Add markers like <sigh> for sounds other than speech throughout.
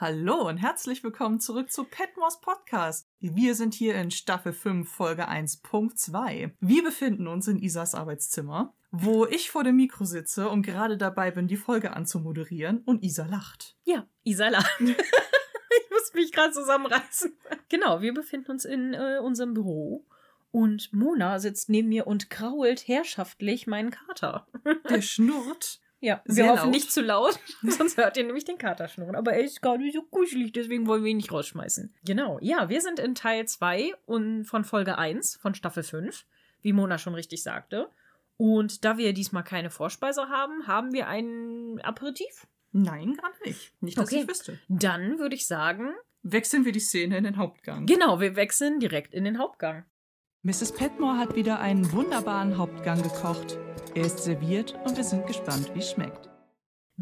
Hallo und herzlich willkommen zurück zu Petmos Podcast. Wir sind hier in Staffel 5, Folge 1.2. Wir befinden uns in Isas Arbeitszimmer, wo ich vor dem Mikro sitze und gerade dabei bin, die Folge anzumoderieren und Isa lacht. Ja, Isa lacht. <laughs> ich muss mich gerade zusammenreißen. Genau, wir befinden uns in äh, unserem Büro und Mona sitzt neben mir und krault herrschaftlich meinen Kater. Der schnurrt. Ja, wir Sehr hoffen laut. nicht zu laut, <laughs> sonst hört ihr nämlich den Kater schnurren. Aber er ist gar nicht so kuschelig, deswegen wollen wir ihn nicht rausschmeißen. Genau, ja, wir sind in Teil 2 und von Folge 1 von Staffel 5, wie Mona schon richtig sagte. Und da wir diesmal keine Vorspeise haben, haben wir einen Aperitif. Nein, gerade nicht. Nicht, dass Okay. ich wüsste. Dann würde ich sagen, Wechseln wir die Szene in den Hauptgang. genau, wir wechseln direkt in den Hauptgang. Mrs. Petmore hat wieder einen wunderbaren Hauptgang gekocht. Er ist serviert und wir sind gespannt, wie es schmeckt.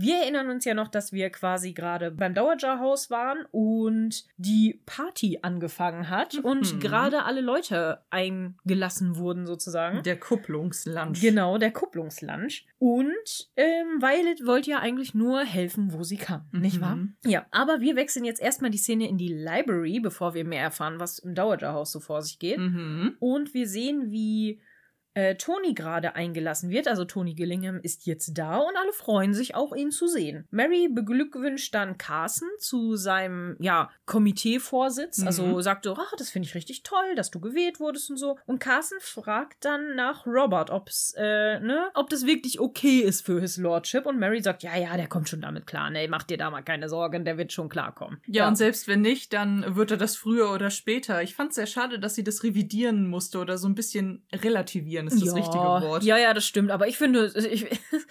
Wir erinnern uns ja noch, dass wir quasi gerade beim Dowager Haus waren und die Party angefangen hat und Mhm. gerade alle Leute eingelassen wurden sozusagen. Der Kupplungslunch. Genau, der Kupplungslunch. Und ähm, Violet wollte ja eigentlich nur helfen, wo sie kann, nicht wahr? Mhm. Ja, aber wir wechseln jetzt erstmal die Szene in die Library, bevor wir mehr erfahren, was im Dowager Haus so vor sich geht. Mhm. Und wir sehen, wie äh, Tony gerade eingelassen wird. Also Tony Gillingham ist jetzt da und alle freuen sich auch, ihn zu sehen. Mary beglückwünscht dann Carson zu seinem, ja, Komiteevorsitz. Mhm. Also sagt so, ach, das finde ich richtig toll, dass du gewählt wurdest und so. Und Carson fragt dann nach Robert, ob's, äh, ne, ob das wirklich okay ist für His Lordship. Und Mary sagt, ja, ja, der kommt schon damit klar. Ne, mach dir da mal keine Sorgen, der wird schon klarkommen. Ja, und selbst wenn nicht, dann wird er das früher oder später. Ich fand es sehr schade, dass sie das revidieren musste oder so ein bisschen relativieren, ist das ja, richtige Wort. Ja, ja, das stimmt. Aber ich finde, ich,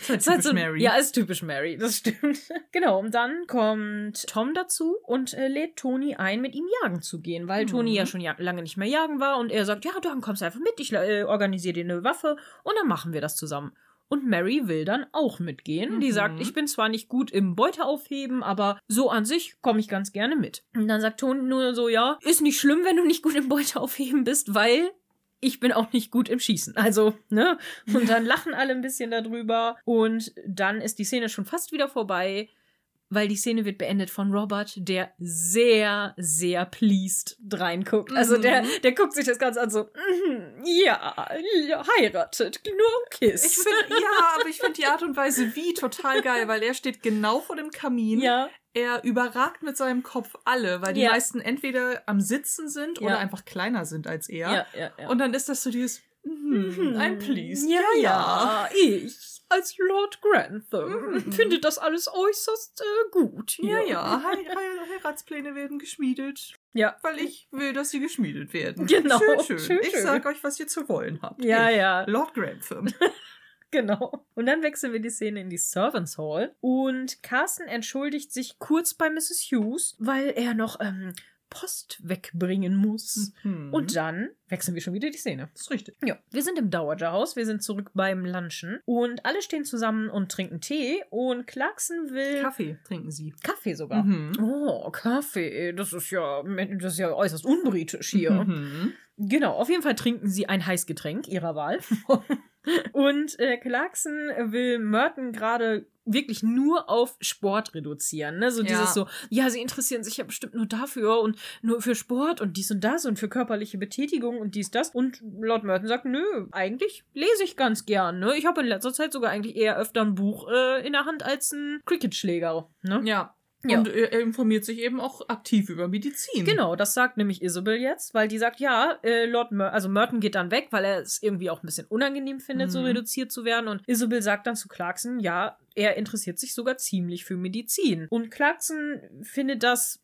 ist halt typisch Mary. Ja, ist typisch Mary, das stimmt. <laughs> genau, und dann kommt Tom dazu und äh, lädt Toni ein, mit ihm jagen zu gehen, weil Mhm. Toni ja schon ja lange nicht mehr jagen war und er sagt, ja, dann kommst du einfach mit, ich äh, organisiere dir eine Waffe und dann machen wir das zusammen. Und Mary will dann auch mitgehen. Die Mhm. sagt, ich bin zwar nicht gut im Beute aufheben, aber so an sich komme ich ganz gerne mit. Und dann sagt Toni nur so, ja, ist nicht schlimm, wenn du nicht gut im Beute aufheben bist, weil ich bin auch nicht gut im Schießen. Also, ne? Und dann <laughs> lachen alle ein bisschen darüber. Und dann ist die Szene schon fast wieder vorbei, weil die Szene wird beendet von Robert, der sehr, sehr pleased reinguckt. Also der, Mhm. der guckt sich das Ganze an so, mhm, ja, ja, heiratet, nur Kiss. Ich finde, ja, aber ich finde die Art und Weise wie total geil, weil er steht genau vor dem Kamin. ja, Er überragt mit seinem Kopf alle, weil die Ja. meisten entweder am Sitzen sind Ja. oder einfach kleiner sind als er. ja, ja, ja. Und dann ist das so dieses, mhm, I'm pleased. Ja, ja, ich als Lord Grantham Mhm. finde das alles äußerst äh, gut. Ja, hier. ja, <laughs> He He Heiratspläne werden geschmiedet, Ja, weil ich will, dass sie geschmiedet werden. Genau, Schön, schön. schön, ich schön. sag euch, was ihr zu wollen habt. ja, ich, ja. Lord Grantham. <laughs> Genau. Und dann wechseln wir die Szene in die Servants Hall und Carson entschuldigt sich kurz bei Mrs. Hughes, weil er noch ähm, Post wegbringen muss. Mhm. Und dann wechseln wir schon wieder die Szene. das ist richtig. Ja, wir sind im Dowager Haus, wir sind zurück beim Lunchen und alle stehen zusammen und trinken Tee und Clarkson will Kaffee trinken sie. Kaffee sogar. Mhm. Oh, Kaffee, das ist ja das ist ja äußerst unbritisch hier. Mhm. Genau, auf jeden Fall trinken sie ein Heißgetränk ihrer Wahl. <laughs> Und äh, Clarkson will Merton gerade wirklich nur auf Sport reduzieren. Ne? So Ja. dieses so, ja, sie interessieren sich ja bestimmt nur dafür und nur für Sport und dies und das und für körperliche Betätigung und dies, das. Und Lord Merton sagt, nö, eigentlich lese ich ganz gern. Ne? Ich habe in letzter Zeit sogar eigentlich eher öfter ein Buch äh, in der Hand als ein Cricketschläger. Ne? Ja. Ja. Und er er informiert sich eben auch aktiv über Medizin. Genau, das sagt nämlich Isabel jetzt, weil die sagt, ja, äh, Lord Mer also Merton geht dann weg, weil er es irgendwie auch ein bisschen unangenehm findet, so Mhm. reduziert zu werden. Und Isabel sagt dann zu Clarkson, ja, er interessiert sich sogar ziemlich für Medizin. Und Clarkson findet das,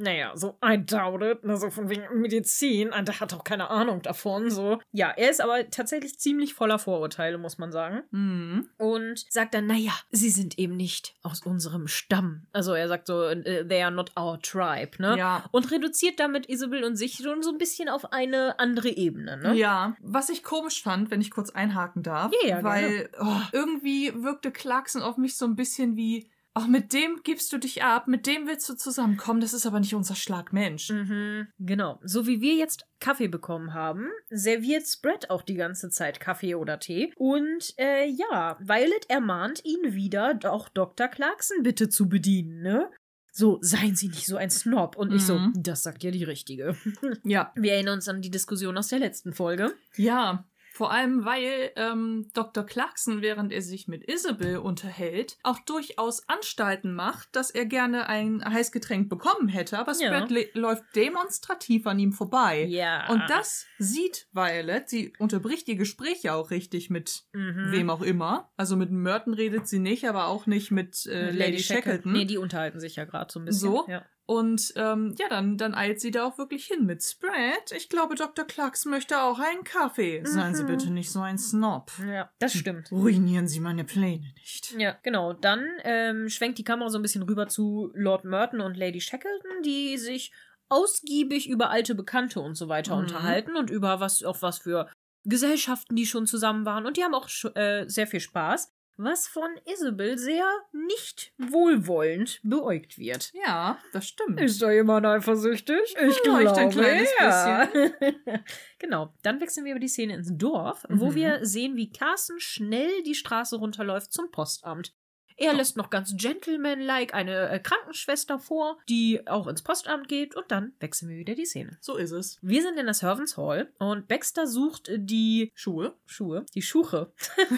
naja, so, I doubt it, ne, so von wegen Medizin, ah, der hat auch keine Ahnung davon, so. Ja, er ist aber tatsächlich ziemlich voller Vorurteile, muss man sagen Mhm. und sagt dann, naja, sie sind eben nicht aus unserem Stamm. Also er sagt so, äh, they are not our tribe, ne? Ja. Und reduziert damit Isabel und sich schon so ein bisschen auf eine andere Ebene, ne? Ja, was ich komisch fand, wenn ich kurz einhaken darf, Ja, ja, weil oh, irgendwie wirkte Clarkson auf mich so ein bisschen wie, ach, mit dem gibst du dich ab, mit dem willst du zusammenkommen, das ist aber nicht unser Schlag Mensch. Mhm, genau. So wie wir jetzt Kaffee bekommen haben, serviert Spread auch die ganze Zeit Kaffee oder Tee. Und äh, ja, Violet ermahnt ihn wieder, auch Dr. Clarkson bitte zu bedienen, ne? So, seien Sie nicht so ein Snob. Und ich so, Mhm. das sagt ja die Richtige. <laughs> Ja. Wir erinnern uns an die Diskussion aus der letzten Folge. Ja. Vor allem, weil ähm, Dr. Clarkson, während er sich mit Isabel unterhält, auch durchaus Anstalten macht, dass er gerne ein Heißgetränk bekommen hätte, aber Ja. Läuft demonstrativ an ihm vorbei. Ja. Und das sieht Violet. Sie unterbricht ihr Gespräch ja auch richtig mit Mhm. wem auch immer. Also mit Merton redet sie nicht, aber auch nicht mit äh, Lady, Shackleton. Nee, die unterhalten sich ja gerade so ein bisschen. So? Ja. Und ähm, ja, dann, dann eilt sie da auch wirklich hin mit Spread. Ich glaube, Dr. Clarkson möchte auch einen Kaffee. Seien Sie Mhm. bitte nicht so ein Snob. ja, das stimmt. Ruinieren Sie meine Pläne nicht. Ja, genau. Dann ähm, schwenkt die Kamera so ein bisschen rüber zu Lord Merton und Lady Shackleton, die sich ausgiebig über alte Bekannte und so weiter Mhm. unterhalten und über was auf was für Gesellschaften die schon zusammen waren. Und die haben auch äh, sehr viel Spaß, was von Isabel sehr nicht wohlwollend beäugt wird. Ja, das stimmt. Ist da jemand eifersüchtig? Ich Vielleicht glaube, ein kleines ja. <laughs> genau. Dann wechseln wir über die Szene ins Dorf, wo Mhm. wir sehen, wie Carsten schnell die Straße runterläuft zum Postamt. Er lässt noch ganz gentlemanlike eine äh, Krankenschwester vor, die auch ins Postamt geht und dann wechseln wir wieder die Szene. So ist es. Wir sind in der Servants Hall und Baxter sucht die Schuhe. Schuhe, die Schuche.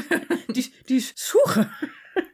<laughs> die, die Schuche.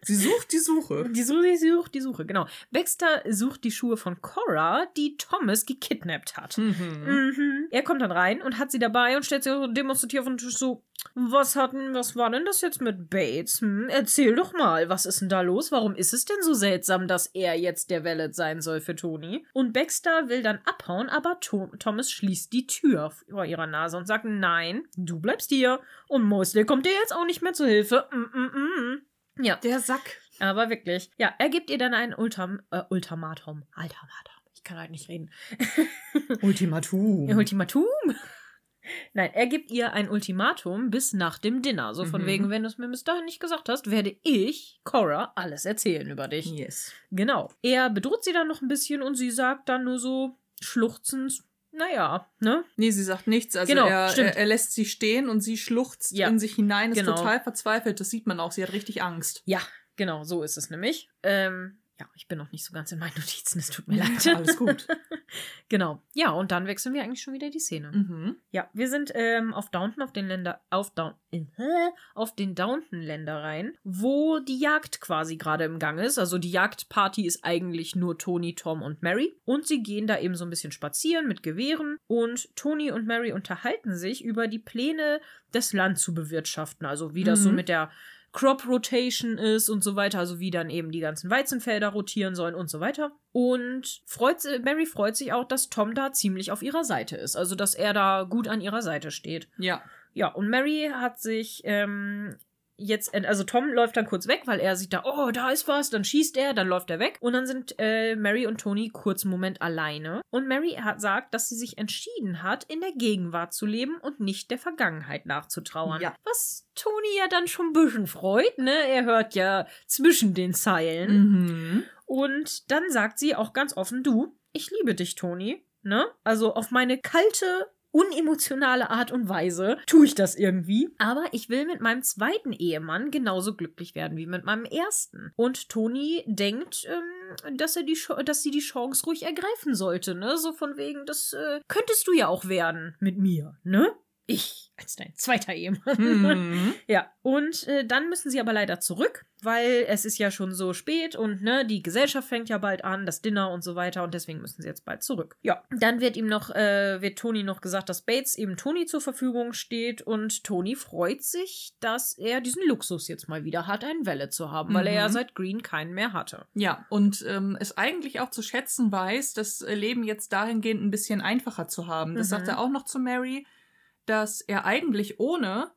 Sie sucht die Suche. <laughs> Die Suche, die Suche, die Suche, genau. Baxter sucht die Schuhe von Cora, die Thomas gekidnappt hat. Mhm. Mhm. Er kommt dann rein und hat sie dabei und stellt sie so demonstrativ auf den Tisch so, was hatten, was war denn das jetzt mit Bates? Hm? Erzähl doch mal, was ist denn da los? Warum ist es denn so seltsam, dass er jetzt der Valet sein soll für Toni? Und Baxter will dann abhauen, aber Tho Thomas schließt die Tür vor ihrer Nase und sagt, nein, du bleibst hier. Und Mosley kommt dir jetzt auch nicht mehr zu Hilfe. Mm -mm -mm. Ja, Der Sack. aber wirklich. Ja, er gibt ihr dann ein Ultim äh, Ultimatum. Ultimatum. Ich kann halt nicht reden. <laughs> Ultimatum. Ultimatum? <laughs> Nein, er gibt ihr ein Ultimatum bis nach dem Dinner. So von Mhm. wegen, wenn du es mir bis dahin nicht gesagt hast, werde ich, Cora, alles erzählen über dich. Yes. Genau. Er bedroht sie dann noch ein bisschen und sie sagt dann nur so schluchzend, naja, ne? Nee, sie sagt nichts. Also Genau, er, stimmt. er, er lässt sie stehen und sie schluchzt Ja, in sich hinein, ist genau. total verzweifelt. Das sieht man auch. Sie hat richtig Angst. Ja, genau, so ist es nämlich. Ähm, ja, ich bin noch nicht so ganz in meinen <laughs> Notizen, es tut mir leid. Alles gut. <laughs> genau. Ja, und dann wechseln wir eigentlich schon wieder die Szene. Mhm. Ja, wir sind ähm, auf Downton, auf den Länder, auf Down, äh, auf den Downton-Ländereien, wo die Jagd quasi gerade im Gang ist. Also die Jagdparty ist eigentlich nur Tony, Tom und Mary. Und sie gehen da eben so ein bisschen spazieren mit Gewehren. Und Tony und Mary unterhalten sich über die Pläne, das Land zu bewirtschaften. Also wie das so Mhm. mit der Crop Rotation ist und so weiter, also wie dann eben die ganzen Weizenfelder rotieren sollen und so weiter. Und freut, Mary freut sich auch, dass Tom da ziemlich auf ihrer Seite ist, also dass er da gut an ihrer Seite steht. Ja. Ja, und Mary hat sich ähm, jetzt, also Tom läuft dann kurz weg, weil er sieht da, oh, da ist was, dann schießt er, dann läuft er weg. Und dann sind äh, Mary und Tony kurz einen Moment alleine. Und Mary hat sagt, dass sie sich entschieden hat, in der Gegenwart zu leben und nicht der Vergangenheit nachzutrauern. Ja. Was Tony ja dann schon ein bisschen freut, ne? Er hört ja zwischen den Zeilen. Mhm. Und dann sagt sie auch ganz offen, du, ich liebe dich, Toni. Ne? Also auf meine kalte, unemotionale Art und Weise tue ich das irgendwie. Aber ich will mit meinem zweiten Ehemann genauso glücklich werden wie mit meinem ersten. Und Toni denkt, ähm, dass er die, dass sie die Chance ruhig ergreifen sollte, ne? So von wegen, das äh, könntest du ja auch werden mit mir, ne? Ich als dein zweiter Ehemann. Mhm. <laughs> Ja, und äh, dann müssen sie aber leider zurück, weil es ist ja schon so spät und ne, die Gesellschaft fängt ja bald an, das Dinner und so weiter und deswegen müssen sie jetzt bald zurück. Ja, dann wird ihm noch, äh, wird Toni noch gesagt, dass Bates eben Toni zur Verfügung steht und Toni freut sich, dass er diesen Luxus jetzt mal wieder hat, einen Welle zu haben, weil er ja Mhm. seit Green keinen mehr hatte. Ja, und ähm, es eigentlich auch zu schätzen weiß, das Leben jetzt dahingehend ein bisschen einfacher zu haben. Das Mhm. sagt er auch noch zu Mary, dass er eigentlich ohne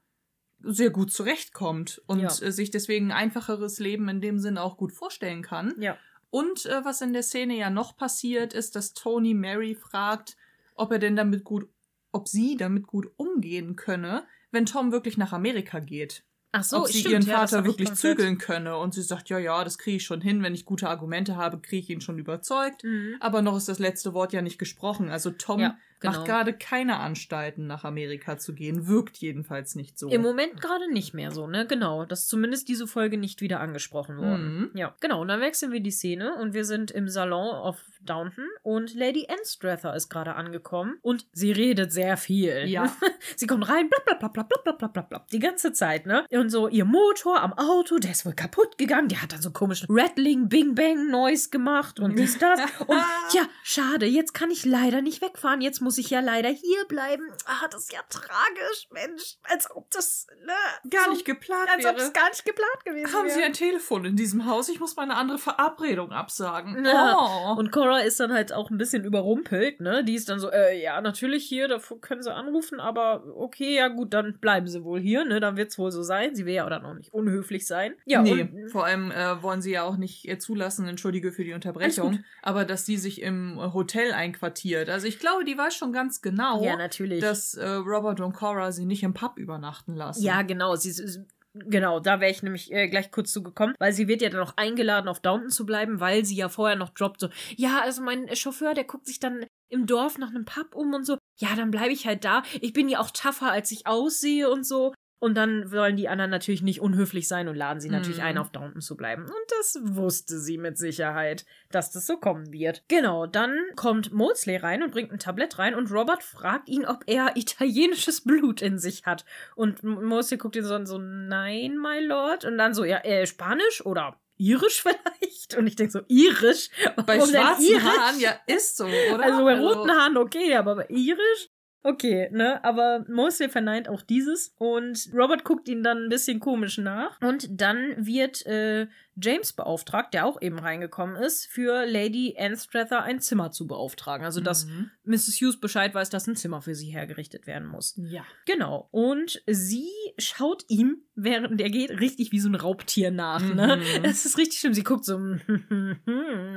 sehr gut zurechtkommt und Ja. äh, sich deswegen ein einfacheres Leben in dem Sinne auch gut vorstellen kann. Ja. Und äh, was in der Szene ja noch passiert, ist, dass Tony Mary fragt, ob er denn damit gut, ob sie damit gut umgehen könne, wenn Tom wirklich nach Amerika geht. Ach so, ob sie stimmt, ihren ja, Vater ich wirklich zügeln könne. Und sie sagt, ja, ja, das kriege ich schon hin. Wenn ich gute Argumente habe, kriege ich ihn schon überzeugt. Mhm. Aber noch ist das letzte Wort ja nicht gesprochen. Also Tom Ja. Genau. Macht gerade keine Anstalten, nach Amerika zu gehen. Wirkt jedenfalls nicht so. Im Moment gerade nicht mehr so, ne? Genau. Das ist zumindest diese Folge nicht wieder angesprochen worden. Mhm. Ja, genau. Und dann wechseln wir die Szene und wir sind im Salon auf Downton und Lady Anstrather ist gerade angekommen und sie redet sehr viel. Ja. <laughs> sie kommt rein, bla bla bla bla bla bla bla bla bla. Die ganze Zeit, ne? Und so ihr Motor am Auto, der ist wohl kaputt gegangen. Der hat dann so komischen Rattling, Bing Bang Noise gemacht und dies, das. <laughs> Und ja, schade, jetzt kann ich leider nicht wegfahren. Jetzt muss ich ja leider hier bleiben. Ah, das ist ja tragisch, Mensch. Als ob das, ne? Gar so, nicht geplant Als ob wäre. es gar nicht geplant gewesen Haben wäre. Sie ein Telefon in diesem Haus? Ich muss meine andere Verabredung absagen. Ja. Oh. Und Cora ist dann halt auch ein bisschen überrumpelt, ne? Die ist dann so, äh, ja, natürlich hier, da können sie anrufen, aber okay, ja gut, dann bleiben sie wohl hier, ne? Dann wird's wohl so sein. Sie will ja dann auch nicht unhöflich sein. Ja, nee, und, vor allem äh, wollen sie ja auch nicht zulassen, entschuldige für die Unterbrechung, aber dass sie sich im Hotel einquartiert. Also ich glaube, die weiß schon ganz genau, ja, natürlich. dass äh, Robert und Cora sie nicht im Pub übernachten lassen. Ja, genau. Sie ist. Genau, da wäre ich nämlich äh, gleich kurz zu gekommen, weil sie wird ja dann auch eingeladen, auf Downton zu bleiben, weil sie ja vorher noch droppt, so, ja, also mein Chauffeur, der guckt sich dann im Dorf nach einem Pub um und so, ja, dann bleibe ich halt da. Ich bin ja auch tougher, als ich aussehe und so. Und dann wollen die anderen natürlich nicht unhöflich sein und laden sie natürlich Mhm. ein, auf Downton zu bleiben. Und das wusste sie mit Sicherheit, dass das so kommen wird. Genau, dann kommt Mosley rein und bringt ein Tablett rein und Robert fragt ihn, ob er italienisches Blut in sich hat. Und Mosley guckt ihn so an, so, nein, my lord. Und dann so, ja, äh, Spanisch oder irisch <laughs> vielleicht? Und ich denke so, irisch? Bei Warum denn schwarzen irisch? Haaren, ja, ist so, oder? Also bei roten Haaren okay, aber bei irisch? Okay, ne? Aber Mosley verneint auch dieses und Robert guckt ihn dann ein bisschen komisch nach. Und dann wird äh, James beauftragt, der auch eben reingekommen ist, für Lady Anstrather ein Zimmer zu beauftragen. Also, dass Mhm. Mrs. Hughes Bescheid weiß, dass ein Zimmer für sie hergerichtet werden muss. Ja. Genau. Und sie schaut ihm, während er geht, richtig wie so ein Raubtier nach, ne? Mhm. Das ist richtig schlimm. Sie guckt so,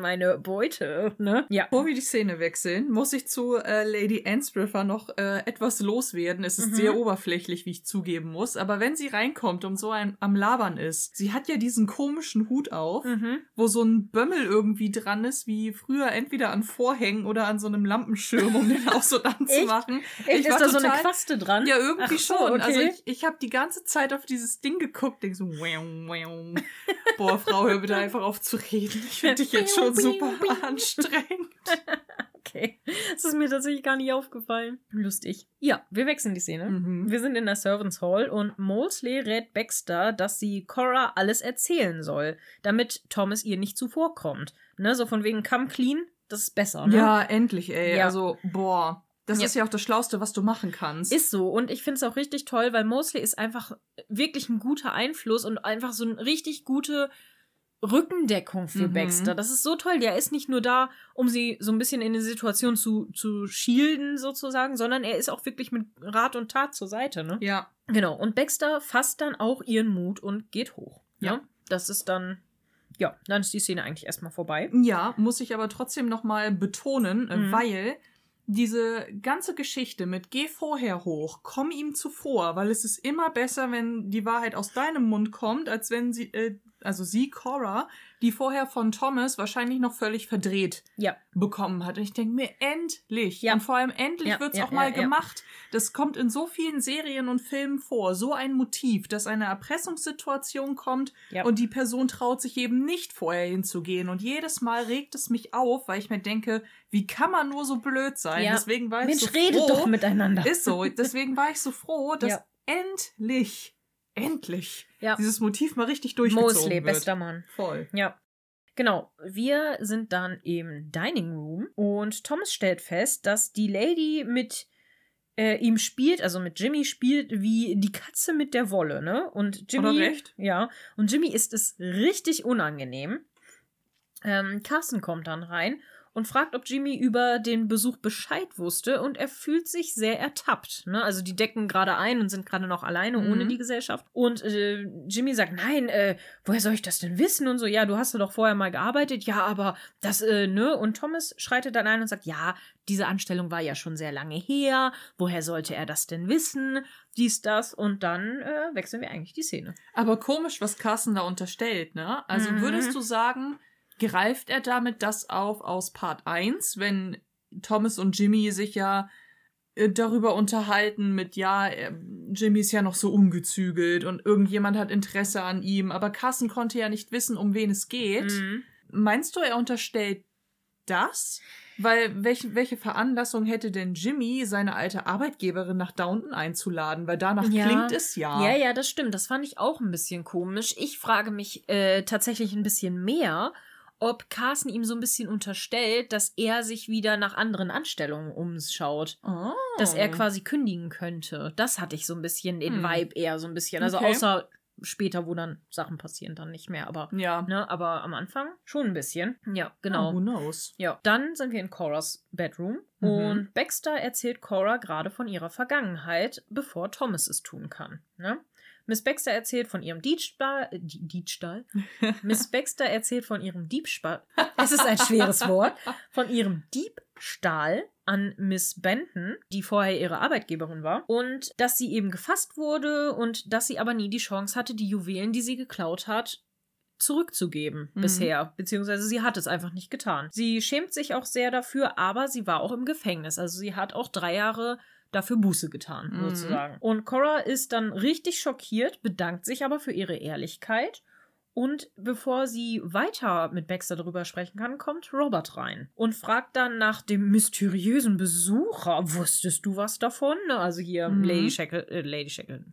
meine Beute, ne? Ja. Bevor wir die Szene wechseln, muss ich zu äh, Lady Anstrither noch äh, etwas loswerden. Es ist Mhm. sehr oberflächlich, wie ich zugeben muss. Aber wenn sie reinkommt und so ein, am Labern ist, sie hat ja diesen komischen Hut auf, Mhm. wo so ein Bömmel irgendwie dran ist, wie früher entweder an Vorhängen oder an so einem Lampenschirm, um den <laughs> auch so anzumachen. Echt, Ich ist war da so eine total- Quaste dran? Ja, irgendwie Ach schon. okay. Also ich, ich habe die ganze Zeit auf dieses Ding geguckt, denk so, wow, wow. Boah, Frau, hör bitte einfach auf zu reden. Ich finde dich jetzt <laughs> schon super anstrengend. <laughs> Okay. Das ist mir tatsächlich gar nicht aufgefallen. Lustig. Ja, wir wechseln die Szene. Mhm. Wir sind in der Servants Hall und Mosley rät Baxter, dass sie Cora alles erzählen soll, damit Thomas ihr nicht zuvorkommt. Ne, so von wegen come clean, das ist besser, ne? Ja, endlich, ey. Ja. Also, boah. Das Ja. ist ja auch das Schlauste, was du machen kannst. Ist so. Und ich finde es auch richtig toll, weil Mosley ist einfach wirklich ein guter Einfluss und einfach so eine richtig gute Rückendeckung für Mhm. Baxter. Das ist so toll. Der ist nicht nur da, um sie so ein bisschen in die Situation zu, zu shielden, sozusagen, sondern er ist auch wirklich mit Rat und Tat zur Seite, ne? ja. Genau. Und Baxter fasst dann auch ihren Mut und geht hoch. Ja. Ja. Das ist dann, ja, dann ist die Szene eigentlich erstmal vorbei. Ja, muss ich aber trotzdem nochmal betonen, äh, Mhm. weil diese ganze Geschichte mit geh vorher hoch, komm ihm zuvor, weil es ist immer besser, wenn die Wahrheit aus deinem Mund kommt, als wenn sie, äh, also sie, Cora, die vorher von Thomas wahrscheinlich noch völlig verdreht Ja. bekommen hat. Und ich denke mir, endlich. Ja. Und vor allem endlich Ja, wird's ja, auch mal gemacht. Das kommt in so vielen Serien und Filmen vor. So ein Motiv, dass eine Erpressungssituation kommt und die Person traut sich eben nicht vorher hinzugehen. Und jedes Mal regt es mich auf, weil ich mir denke, wie kann man nur so blöd sein? Deswegen war ich Mensch, so redet froh. doch miteinander. Ist so. Deswegen war ich so froh, <laughs> dass endlich, endlich Ja. dieses Motiv mal richtig durchgezogen Mosley, wird. bester Mann. Voll. Ja. Genau. Wir sind dann im Dining Room und Thomas stellt fest, dass die Lady mit äh, ihm spielt, also mit Jimmy spielt, wie die Katze mit der Wolle, ne? Und Jimmy. Recht? Ja. Und Jimmy ist es richtig unangenehm. Ähm, Carsten kommt dann rein und fragt, ob Jimmy über den Besuch Bescheid wusste und er fühlt sich sehr ertappt. Ne? Also die decken gerade ein und sind gerade noch alleine Mhm. ohne die Gesellschaft. Und äh, Jimmy sagt, nein, äh, woher soll ich das denn wissen? Und so, ja, du hast ja doch vorher mal gearbeitet. Ja, aber das, äh, ne? Und Thomas schreitet dann ein und sagt, ja, diese Anstellung war ja schon sehr lange her. Woher sollte er das denn wissen? Dies, das. Und dann äh, wechseln wir eigentlich die Szene. Aber komisch, was Carsten da unterstellt, ne? Also Mhm. würdest du sagen, greift er damit das auf aus Part 1, wenn Thomas und Jimmy sich ja äh, darüber unterhalten mit, ja, äh, Jimmy ist ja noch so ungezügelt und irgendjemand hat Interesse an ihm, aber Carson konnte ja nicht wissen, um wen es geht. Mhm. Meinst du, er unterstellt das? Weil welche, welche Veranlassung hätte denn Jimmy, seine alte Arbeitgeberin, nach Downton einzuladen? Weil danach Ja. klingt es ja. Ja, ja, das stimmt. Das fand ich auch ein bisschen komisch. Ich frage mich äh, tatsächlich ein bisschen mehr, ob Carsten ihm so ein bisschen unterstellt, dass er sich wieder nach anderen Anstellungen umschaut. Oh. Dass er quasi kündigen könnte. Das hatte ich so ein bisschen, den Hm. Vibe eher so ein bisschen. Also Okay. außer später, wo dann Sachen passieren, dann nicht mehr. Aber, Ja. ne, aber am Anfang schon ein bisschen. Ja, genau. Oh, who knows? Ja, dann sind wir in Coras Bedroom Mhm. und Baxter erzählt Cora gerade von ihrer Vergangenheit, bevor Thomas es tun kann. Ne? Miss Baxter erzählt von ihrem Diebstahl. Äh, Die- Diebstahl? <laughs> Miss Baxter erzählt von ihrem Diebstahl. Es ist ein schweres Wort. Von ihrem Diebstahl an Miss Benton, die vorher ihre Arbeitgeberin war, und dass sie eben gefasst wurde und dass sie aber nie die Chance hatte, die Juwelen, die sie geklaut hat, zurückzugeben Mhm. bisher, beziehungsweise sie hat es einfach nicht getan. Sie schämt sich auch sehr dafür, aber sie war auch im Gefängnis, also sie hat auch drei Jahre dafür Buße getan, Mhm. sozusagen. Und Cora ist dann richtig schockiert, bedankt sich aber für ihre Ehrlichkeit und bevor sie weiter mit Baxter darüber sprechen kann, kommt Robert rein und fragt dann nach dem mysteriösen Besucher. Wusstest du was davon? Ne, Also hier Mhm. Lady Shackle, äh, Lady Shackle,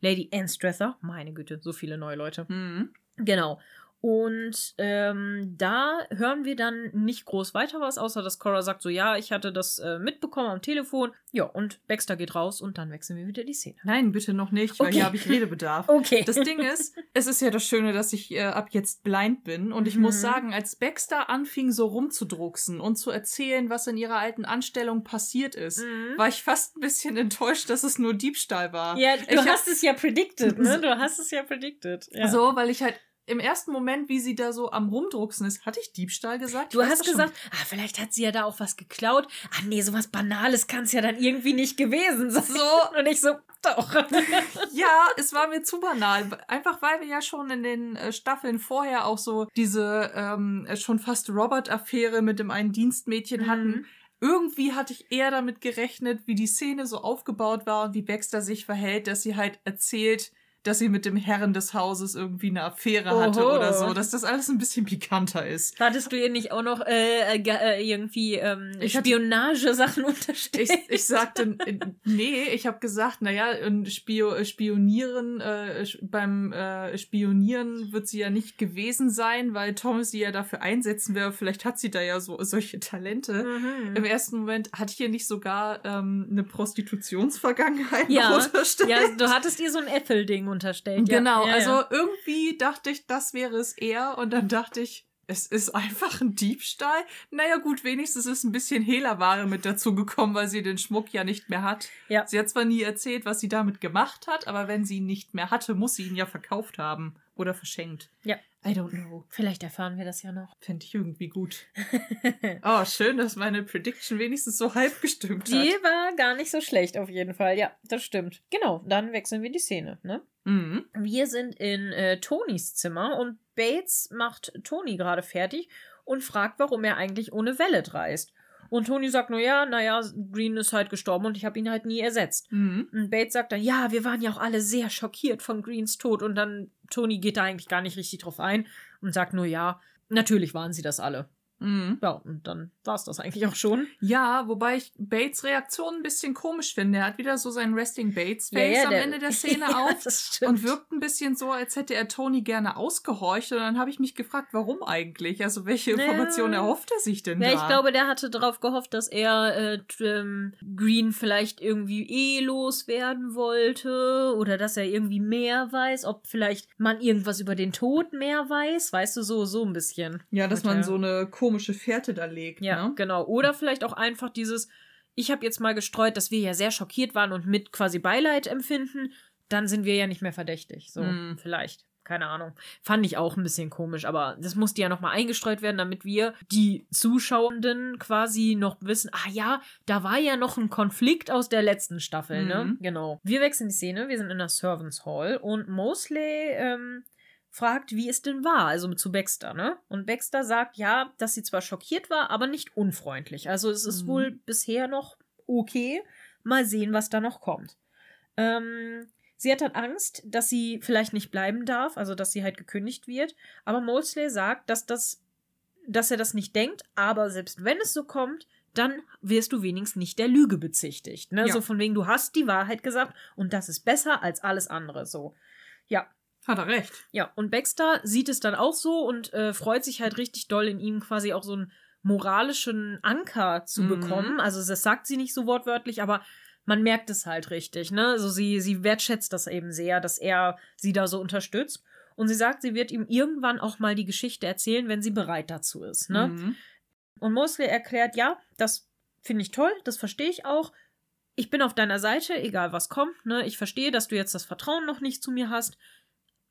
Lady Anstrether. Meine Güte, so viele neue Leute. Hm. Genau. Und ähm, da hören wir dann nicht groß weiter was, außer dass Cora sagt so, ja, ich hatte das äh, mitbekommen am Telefon. Ja, und Baxter geht raus und dann wechseln wir wieder die Szene. Nein, bitte noch nicht, weil Okay. hier habe ich Redebedarf. <laughs> Okay. Das Ding ist, es ist ja das Schöne, dass ich äh, ab jetzt blind bin. Und ich muss Mhm. sagen, als Baxter anfing, so rumzudrucksen und zu erzählen, was in ihrer alten Anstellung passiert ist, Mhm. war ich fast ein bisschen enttäuscht, dass es nur Diebstahl war. Ja, du Ich hab- hast es ja predicted, ne? <laughs> Du hast es ja predicted. Ja. So, weil ich halt im ersten Moment, wie sie da so am Rumdrucksen ist, hatte ich Diebstahl gesagt? Du Ich weiß hast schon. gesagt, ah, vielleicht hat sie ja da auch was geklaut. Ah, nee, sowas Banales kann es ja dann irgendwie nicht gewesen sein. So. <laughs> Und ich so, doch. <laughs> Ja, es war mir zu banal. Einfach weil wir ja schon in den äh, Staffeln vorher auch so diese ähm, äh, schon fast Robert-Affäre mit dem einen Dienstmädchen Mhm. hatten. Irgendwie hatte ich eher damit gerechnet, wie die Szene so aufgebaut war und wie Baxter sich verhält, dass sie halt erzählt, dass sie mit dem Herren des Hauses irgendwie eine Affäre hatte Oho. oder so, dass das alles ein bisschen pikanter ist. Hattest du ihr nicht auch noch äh, äh, äh, irgendwie ähm, Ich hatte- Spionagesachen Ich, <laughs> unterstellt? ich sagte, äh, nee, ich habe gesagt, naja, Spio, äh, Spionieren, äh, beim äh, Spionieren wird sie ja nicht gewesen sein, weil Thomas sie ja dafür einsetzen will. Vielleicht hat sie da ja so solche Talente. Mhm. Im ersten Moment hatte ich ihr nicht sogar ähm, eine Prostitutionsvergangenheit Ja, <laughs> unterstellt. ja, du hattest ihr so ein Ethel-Ding unterstellt. Ja. Genau, ja, also irgendwie dachte ich, das wäre es eher und dann dachte ich, es ist einfach ein Diebstahl. Naja gut, wenigstens ist ein bisschen Hehlerware mit dazu gekommen, weil sie den Schmuck ja nicht mehr hat. Ja. Sie hat zwar nie erzählt, was sie damit gemacht hat, aber wenn sie ihn nicht mehr hatte, muss sie ihn ja verkauft haben oder verschenkt. Ja. I don't know. Vielleicht erfahren wir das ja noch. Fände ich irgendwie gut. <laughs> oh, schön, dass meine Prediction wenigstens so halb gestimmt Die hat. war gar nicht so schlecht auf jeden Fall. Ja, das stimmt. Genau, dann wechseln wir die Szene, ne? Mhm. Wir sind in äh, Tonys Zimmer und Bates macht Tony gerade fertig und fragt, warum er eigentlich ohne Wallet reist. Und Tony sagt nur, ja, naja, Green ist halt gestorben und ich habe ihn halt nie ersetzt. Mhm. Und Bates sagt dann, ja, wir waren ja auch alle sehr schockiert von Greens Tod. Und dann Tony geht da eigentlich gar nicht richtig drauf ein und sagt nur, ja, natürlich waren sie das alle. Mhm. Ja, und dann war es das eigentlich auch schon. Ja, wobei ich Bates Reaktion ein bisschen komisch finde. Er hat wieder so sein Resting Bates Face Ja, ja, am der- Ende der <laughs> Szene Ja, auf und wirkt ein bisschen so, als hätte er Tony gerne ausgehorcht. Und dann habe ich mich gefragt, warum eigentlich? Also welche. Informationen erhofft er sich denn Ja, da? ich glaube, der hatte darauf gehofft, dass er äh, ähm, Green vielleicht irgendwie eh loswerden wollte oder dass er irgendwie mehr weiß, ob vielleicht man irgendwas über den Tod mehr weiß, weißt du, so, so ein bisschen. ja, dass man so eine komische Fährte da legt. Ja, ne? genau. Oder vielleicht auch einfach dieses, ich habe jetzt mal gestreut, dass wir ja sehr schockiert waren und mit quasi Beileid empfinden, dann sind wir ja nicht mehr verdächtig. So, Hm. vielleicht. Keine Ahnung. Fand ich auch ein bisschen komisch, aber das musste ja nochmal eingestreut werden, damit wir, die Zuschauenden, quasi noch wissen, ah ja, da war ja noch ein Konflikt aus der letzten Staffel, ne? Mhm. Genau. Wir wechseln die Szene, wir sind in der Servants Hall und Mosley ähm, fragt, wie es denn war, also zu Baxter, ne? Und Baxter sagt, ja, dass sie zwar schockiert war, aber nicht unfreundlich. Also es ist Mhm. wohl bisher noch okay. Mal sehen, was da noch kommt. Ähm, sie hat dann Angst, dass sie vielleicht nicht bleiben darf, also dass sie halt gekündigt wird. Aber Molesley sagt, dass das, dass er das nicht denkt, aber selbst wenn es so kommt, dann wirst du wenigstens nicht der Lüge bezichtigt. Ne? Ja. So von wegen, du hast die Wahrheit gesagt und das ist besser als alles andere. So. Ja, Hat er recht. ja, und Baxter sieht es dann auch so und äh, freut sich halt richtig doll, in ihm quasi auch so einen moralischen Anker zu Mhm. bekommen. Also das sagt sie nicht so wortwörtlich, aber man merkt es halt richtig, ne? Also sie, sie wertschätzt das eben sehr, dass er sie da so unterstützt. Und sie sagt, sie wird ihm irgendwann auch mal die Geschichte erzählen, wenn sie bereit dazu ist, ne? Mhm. Und Mosley erklärt, ja, das finde ich toll, das verstehe ich auch. Ich bin auf deiner Seite, egal was kommt, ne? Ich verstehe, dass du jetzt das Vertrauen noch nicht zu mir hast,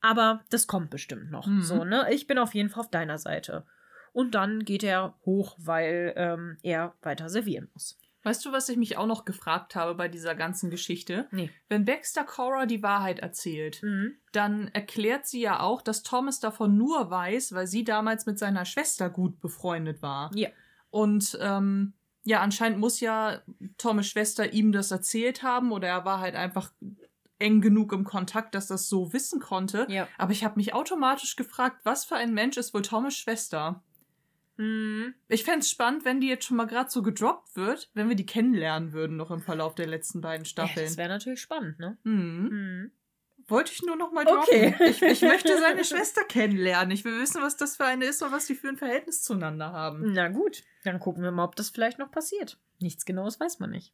aber das kommt bestimmt noch. Mhm. So, ne? Ich bin auf jeden Fall auf deiner Seite. Und dann geht er hoch, weil ähm, er weiter servieren muss. Weißt du, was ich mich auch noch gefragt habe bei dieser ganzen Geschichte? Nee. Wenn Baxter Cora die Wahrheit erzählt, Mhm. dann erklärt sie ja auch, dass Thomas davon nur weiß, weil sie damals mit seiner Schwester gut befreundet war. Ja. Und ähm, ja, anscheinend muss ja Thomas Schwester ihm das erzählt haben oder er war halt einfach eng genug im Kontakt, dass das so wissen konnte. Ja. Aber ich habe mich automatisch gefragt, was für ein Mensch ist wohl Thomas Schwester? Mhm. Ich fände es spannend, wenn die jetzt schon mal gerade so gedroppt wird, wenn wir die kennenlernen würden noch im Verlauf der letzten beiden Ja, Staffeln. das wäre natürlich spannend, ne? hm. Mhm. Wollte ich nur noch mal Okay. droppen. Ich, ich <laughs> möchte seine Schwester kennenlernen. Ich will wissen, was das für eine ist und was die für ein Verhältnis zueinander haben. Na gut, dann gucken wir mal, ob das vielleicht noch passiert. Nichts Genaues weiß man nicht.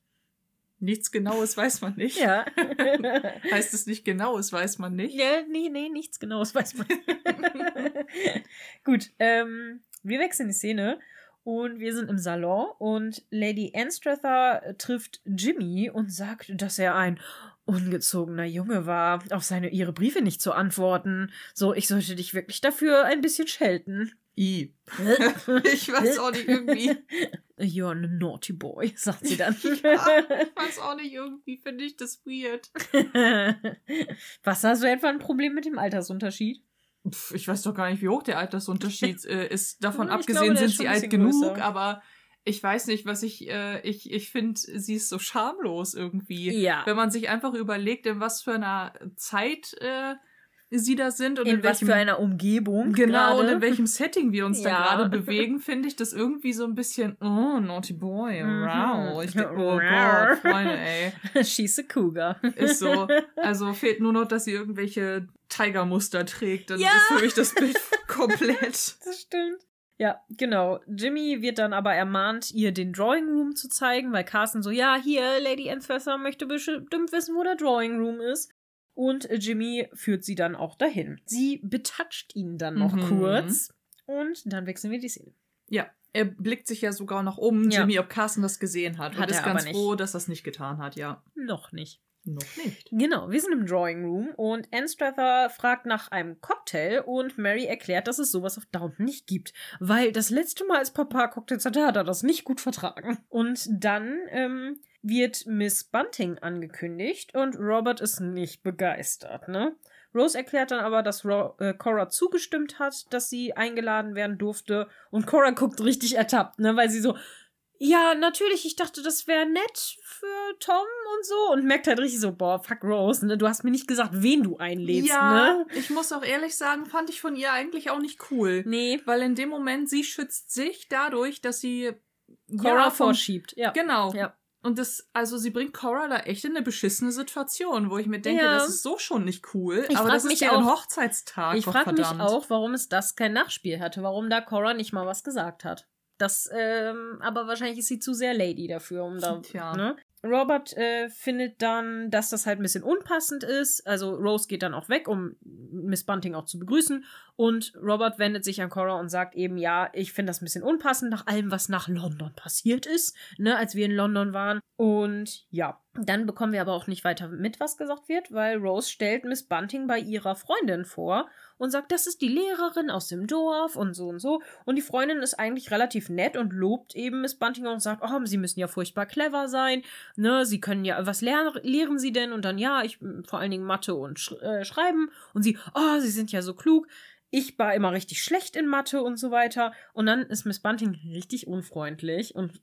Nichts Genaues weiß man nicht. Ja. <laughs> Heißt es nicht Genaues weiß man nicht? Ja, nee, nee, nichts Genaues weiß man. <laughs> Gut, ähm, wir wechseln die Szene und wir sind im Salon und Lady Anstrather trifft Jimmy und sagt, dass er ein ungezogener Junge war, auf seine ihre Briefe nicht zu antworten. So, ich sollte dich wirklich dafür ein bisschen schelten. I. <laughs> Ich weiß auch nicht irgendwie. You're a naughty boy, <laughs> sagt sie dann. <laughs> Ja, ich weiß auch nicht irgendwie, finde ich das weird. <laughs> Was hast du etwa ein Problem mit dem Altersunterschied? Pff, ich weiß doch gar nicht, wie hoch der Altersunterschied äh, ist. Davon Ich abgesehen glaube, sind sie alt genug, größer. aber ich weiß nicht, was ich, äh, ich, ich finde, sie ist so schamlos irgendwie. Ja. Wenn man sich einfach überlegt, in was für einer Zeit äh, sie da sind und in, In was welchem für einer Umgebung. Genau, gerade. und in welchem Setting wir uns da Ja. gerade bewegen, finde ich das irgendwie so ein bisschen, oh, naughty boy, Mhm. wow. Ich denk, oh. Gott, Freunde, ey. <laughs> She's a cougar. Ist so. <laughs> Also fehlt nur noch, dass sie irgendwelche Tigermuster trägt. Dann Ja. ist für mich das Bild <laughs> komplett. Das stimmt. Ja, genau. Jimmy wird dann aber ermahnt, ihr den Drawing Room zu zeigen, weil Carsten so, ja, hier, Lady Anthesser möchte bestimmt wissen, wo der Drawing Room ist. Und Jimmy führt sie dann auch dahin. Sie betatscht ihn dann noch Mhm. kurz. Und dann wechseln wir die Szene. Ja, er blickt sich ja sogar noch um, Ja. Jimmy, ob Carsten das gesehen hat. Hat und ist er aber ganz nicht. froh, dass er es nicht getan hat, ja. Noch nicht. Noch nicht. Genau, wir sind im Drawing Room und Anstrather fragt nach einem Cocktail und Mary erklärt, dass es sowas auf Downton nicht gibt. Weil das letzte Mal, als Papa Cocktails hatte, hat er das nicht gut vertragen. Und dann ähm, wird Miss Bunting angekündigt und Robert ist nicht begeistert, ne? Rose erklärt dann aber, dass Ro äh, Cora zugestimmt hat, dass sie eingeladen werden durfte. Und Cora guckt richtig ertappt, ne? Weil sie so, ja, natürlich, ich dachte, das wäre nett für Tom und so. Und merkt halt richtig so, boah, fuck Rose, ne? Du hast mir nicht gesagt, wen du einlädst, ja, ne? ich muss auch ehrlich sagen, fand ich von ihr eigentlich auch nicht cool. Nee, Weil in dem Moment, sie schützt sich dadurch, dass sie Cora ja, vom- vorschiebt. Ja. Genau. Ja. Und das, also sie bringt Cora da echt in eine beschissene Situation, wo ich mir denke, Ja. das ist so schon nicht cool. Ich aber das ist deren auch- Hochzeitstag. Ich Gott frage mich auch, warum es das kein Nachspiel hatte, warum da Cora nicht mal was gesagt hat. Das, ähm, aber wahrscheinlich ist sie zu sehr Lady dafür, um da. Tja. Ne? Robert äh, findet dann, dass das halt ein bisschen unpassend ist. Also Rose geht dann auch weg, um Miss Bunting auch zu begrüßen. Und Robert wendet sich an Cora und sagt eben, ja, ich finde das ein bisschen unpassend nach allem, was nach London passiert ist, ne, als wir in London waren. Und ja, dann bekommen wir aber auch nicht weiter mit, was gesagt wird, weil Rose stellt Miss Bunting bei ihrer Freundin vor und sagt, das ist die Lehrerin aus dem Dorf und so und so. Und die Freundin ist eigentlich relativ nett und lobt eben Miss Bunting und sagt, oh, sie müssen ja furchtbar clever sein, ne, sie können ja, was lehr lehren sie denn? Und dann, ja, ich, vor allen Dingen Mathe und Sch äh, Schreiben. Und sie, oh, sie sind ja so klug. Ich war immer richtig schlecht in Mathe und so weiter. Und dann ist Miss Bunting richtig unfreundlich und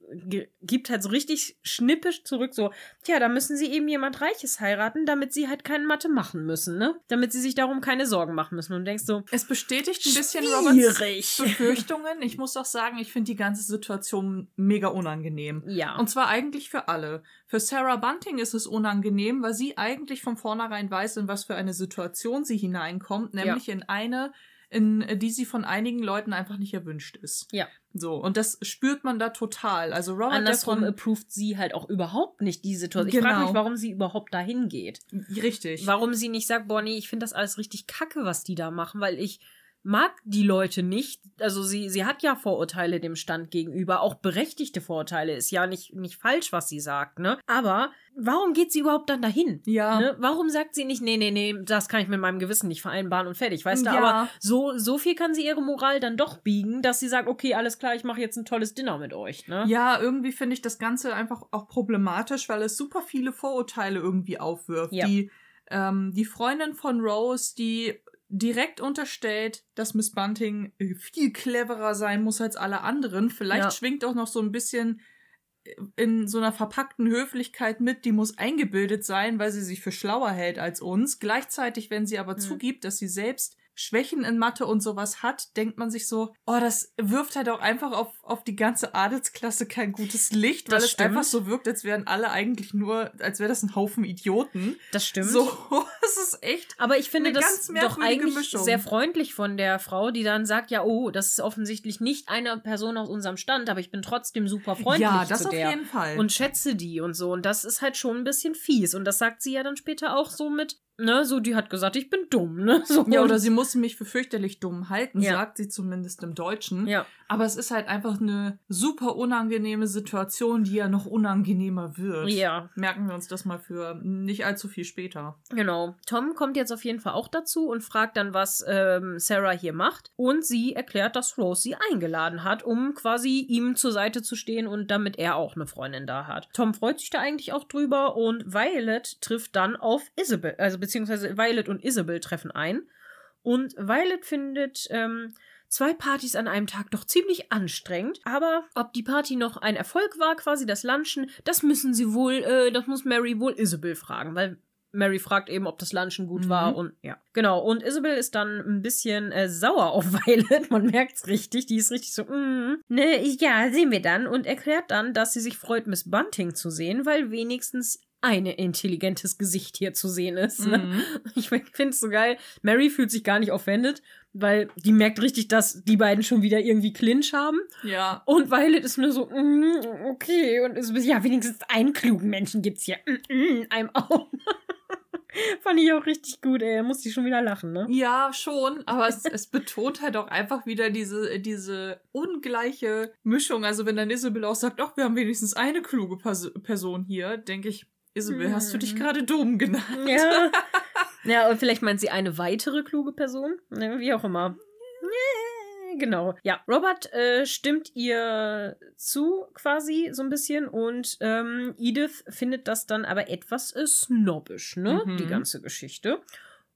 gibt halt so richtig schnippisch zurück, so, tja, da müssen sie eben jemand Reiches heiraten, damit sie halt keine Mathe machen müssen, ne? Damit sie sich darum keine Sorgen machen müssen. Und denkst so, es bestätigt ein bisschen Roberts Befürchtungen. Ich muss auch sagen, ich finde die ganze Situation mega unangenehm. Ja. Und zwar eigentlich für alle. Für Sarah Bunting ist es unangenehm, weil sie eigentlich von vornherein weiß, in was für eine Situation sie hineinkommt, nämlich ja. in eine, in die sie von einigen Leuten einfach nicht erwünscht ist. Ja. So, und das spürt man da total. Also Robert Andersrum approved sie halt auch überhaupt nicht die Situation. Genau. Ich frage mich, warum sie überhaupt dahin geht. Richtig. Warum sie nicht sagt, Bonnie, ich finde das alles richtig kacke, was die da machen, weil ich mag die Leute nicht. Also sie, sie hat ja Vorurteile dem Stand gegenüber, auch berechtigte Vorurteile. Ist ja nicht, nicht falsch, was sie sagt, ne? Aber warum geht sie überhaupt dann dahin? Ja. Ne? Warum sagt sie nicht, nee, nee, nee, das kann ich mit meinem Gewissen nicht vereinbaren und fertig, weißt du? Ja. Aber so, so viel kann sie ihre Moral dann doch biegen, dass sie sagt, okay, alles klar, ich mache jetzt ein tolles Dinner mit euch, ne? Ja, irgendwie finde ich das Ganze einfach auch problematisch, weil es super viele Vorurteile irgendwie aufwirft. Ja. Die, ähm, die Freundin von Rose, die direkt unterstellt, dass Miss Bunting äh, viel cleverer sein muss als alle anderen. Vielleicht ja. schwingt auch noch so ein bisschen äh, in so einer verpackten Höflichkeit mit, die muss eingebildet sein, weil sie sich für schlauer hält als uns. Gleichzeitig, wenn sie aber mhm. zugibt, dass sie selbst Schwächen in Mathe und sowas hat, denkt man sich so, oh, das wirft halt auch einfach auf, auf die ganze Adelsklasse kein gutes Licht, weil das es stimmt. einfach so wirkt, als wären alle eigentlich nur, als wäre das ein Haufen Idioten. Das stimmt. So, <laughs> es ist echt. Aber ich finde das doch eigentlich Mischung. sehr freundlich von der Frau, die dann sagt, ja, oh, das ist offensichtlich nicht eine Person aus unserem Stand, aber ich bin trotzdem super freundlich ja, das zu der. auf jeden Fall. Und schätze die und so. Und das ist halt schon ein bisschen fies. Und das sagt sie ja dann später auch so mit, ne, so, die hat gesagt, ich bin dumm, ne? <laughs> So. Ja, oder sie muss mich für fürchterlich dumm halten, ja. sagt sie zumindest im Deutschen. Ja. Aber es ist halt einfach eine super unangenehme Situation, die ja noch unangenehmer wird. Ja. Merken wir uns das mal für nicht allzu viel später. Genau. Tom kommt jetzt auf jeden Fall auch dazu und fragt dann, was ähm, Sarah hier macht. Und sie erklärt, dass Rose sie eingeladen hat, um quasi ihm zur Seite zu stehen und damit er auch eine Freundin da hat. Tom freut sich da eigentlich auch drüber und Violet trifft dann auf Isabel, also beziehungsweise Violet und Isabel treffen ein. Und Violet findet ähm, zwei Partys an einem Tag doch ziemlich anstrengend. Aber ob die Party noch ein Erfolg war, quasi das Lunchen, das müssen sie wohl, äh, das muss Mary wohl Isabel fragen, weil Mary fragt eben, ob das Lunchen gut mhm. war und ja. Genau. Und Isabel ist dann ein bisschen äh, sauer auf <laughs> Violet. Man merkt's richtig. Die ist richtig so, mm, ne, ja, sehen wir dann. Und erklärt dann, dass sie sich freut, Miss Bunting zu sehen, weil wenigstens ein intelligentes Gesicht hier zu sehen ist. Ne? Mhm. Ich finde es so geil. Mary fühlt sich gar nicht offended, weil die merkt richtig, dass die beiden schon wieder irgendwie Clinch haben. Ja. Und Violet ist nur so, mm, okay. Und ist, ja, wenigstens einen klugen Menschen gibt's hier. Mm, mm, einem auch. <laughs> Fand ich auch richtig gut, ey. Muss ich schon wieder lachen, ne? Ja, schon. Aber es, es betont halt auch einfach wieder diese, diese ungleiche Mischung. Also wenn dann Isabel auch sagt, ach, wir haben wenigstens eine kluge Person hier, denke ich, Isabel, hast du dich hm. gerade dumm genannt? Ja. <laughs> ja, und vielleicht meint sie eine weitere kluge Person. Ja, wie auch immer. Genau. Ja, Robert äh, stimmt ihr zu quasi so ein bisschen und ähm, Edith findet das dann aber etwas äh, snobbisch, ne? Mhm. Die ganze Geschichte.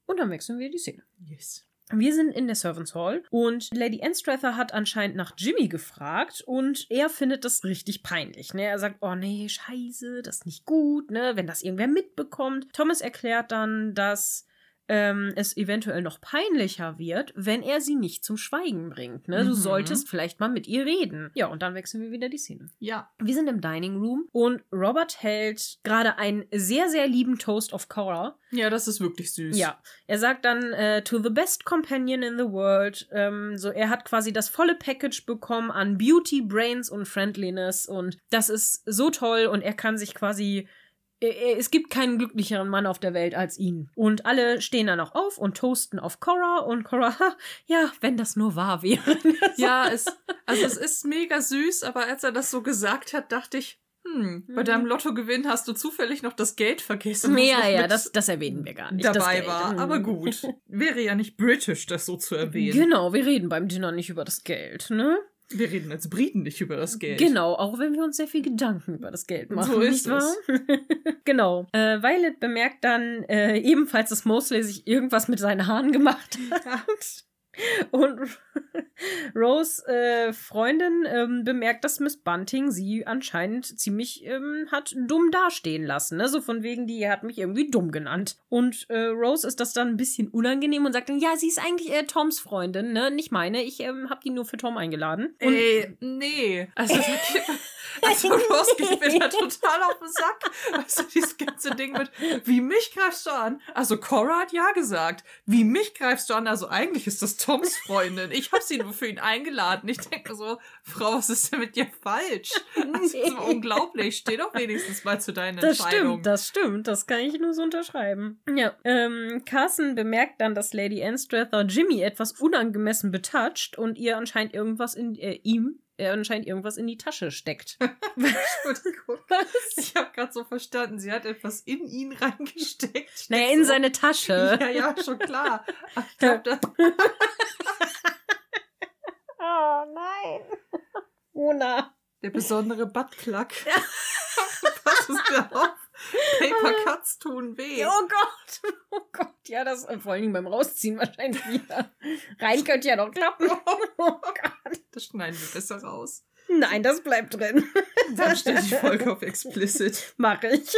Und dann wechseln wir die Szene. Yes. Wir sind in der Servants Hall und Lady Anstrather hat anscheinend nach Jimmy gefragt und er findet das richtig peinlich. Ne? Er sagt, oh nee, scheiße, das ist nicht gut, ne? wenn das irgendwer mitbekommt. Thomas erklärt dann, dass ähm, es eventuell noch peinlicher wird, wenn er sie nicht zum Schweigen bringt. Ne? Du mhm. solltest vielleicht mal mit ihr reden. Ja, und dann wechseln wir wieder die Szene. Ja. Wir sind im Dining Room und Robert hält gerade einen sehr, sehr lieben Toast of Cora. Ja, das ist wirklich süß. Ja. Er sagt dann, äh, to the best companion in the world. Ähm, so, er hat quasi das volle Package bekommen an Beauty, Brains und Friendliness und das ist so toll und er kann sich quasi es gibt keinen glücklicheren Mann auf der Welt als ihn. Und alle stehen dann auch auf und toasten auf Cora und Cora, <laughs> ja, wenn das nur wahr wäre. <laughs> ja, es, also es ist mega süß, aber als er das so gesagt hat, dachte ich, hm, bei deinem mhm. Lottogewinn hast du zufällig noch das Geld vergessen. Ja, ja, das, das erwähnen wir gar nicht. Dabei war, aber mhm. gut. <laughs> Wäre ja nicht british, das so zu erwähnen. Genau, wir reden beim Dinner nicht über das Geld, ne? Wir reden als Briten nicht über das Geld. Genau, auch wenn wir uns sehr viel Gedanken über das Geld machen. So ist es. <laughs> genau. Äh, Violet bemerkt dann äh, ebenfalls, dass Mosley sich irgendwas mit seinen Haaren gemacht <laughs> hat. <laughs> Und Rose äh, Freundin ähm, bemerkt, dass Miss Bunting sie anscheinend ziemlich ähm, hat dumm dastehen lassen. Ne? So von wegen, die hat mich irgendwie dumm genannt. Und äh, Rose ist das dann ein bisschen unangenehm und sagt dann, ja, sie ist eigentlich äh, Toms Freundin, ne? Nicht meine. Ich ähm, habe die nur für Tom eingeladen. Und Ey, nee. Also, <laughs> also Rose geht mir da total auf den Sack. Also dieses ganze Ding mit, wie mich greifst du an? Also Cora hat ja gesagt. Wie mich greifst du an? Also eigentlich ist das Toms Freundin. Ich habe sie nur für ihn eingeladen. Ich denke so, Frau, was ist denn mit dir falsch? Das ist so unglaublich. Steh doch wenigstens mal zu deinen Das Entscheidungen. stimmt, das stimmt. Das kann ich nur so unterschreiben. Ja. Ähm, Carson bemerkt dann, dass Lady Anstrather Jimmy etwas unangemessen betatscht und ihr anscheinend irgendwas in äh, ihm er anscheinend irgendwas in die Tasche steckt. <laughs> Entschuldigung. <laughs> Was? Ich habe gerade so verstanden, sie hat etwas in ihn reingesteckt. Naja, in So. seine Tasche. <laughs> Ja, ja, schon klar. Ich glaube, da, Oh nein. Una. der besondere Buttplug. Pass es dir auf. <laughs> Paper Cuts tun weh. Oh Gott. <laughs> Oh Gott. Ja, das äh, vor allen Dingen beim Rausziehen wahrscheinlich wieder. Rein könnte ja noch klappen. <laughs> Oh Gott. Das schneiden wir besser raus. Nein, das bleibt drin. Dann stelle die Folge auf explicit. Mach ich.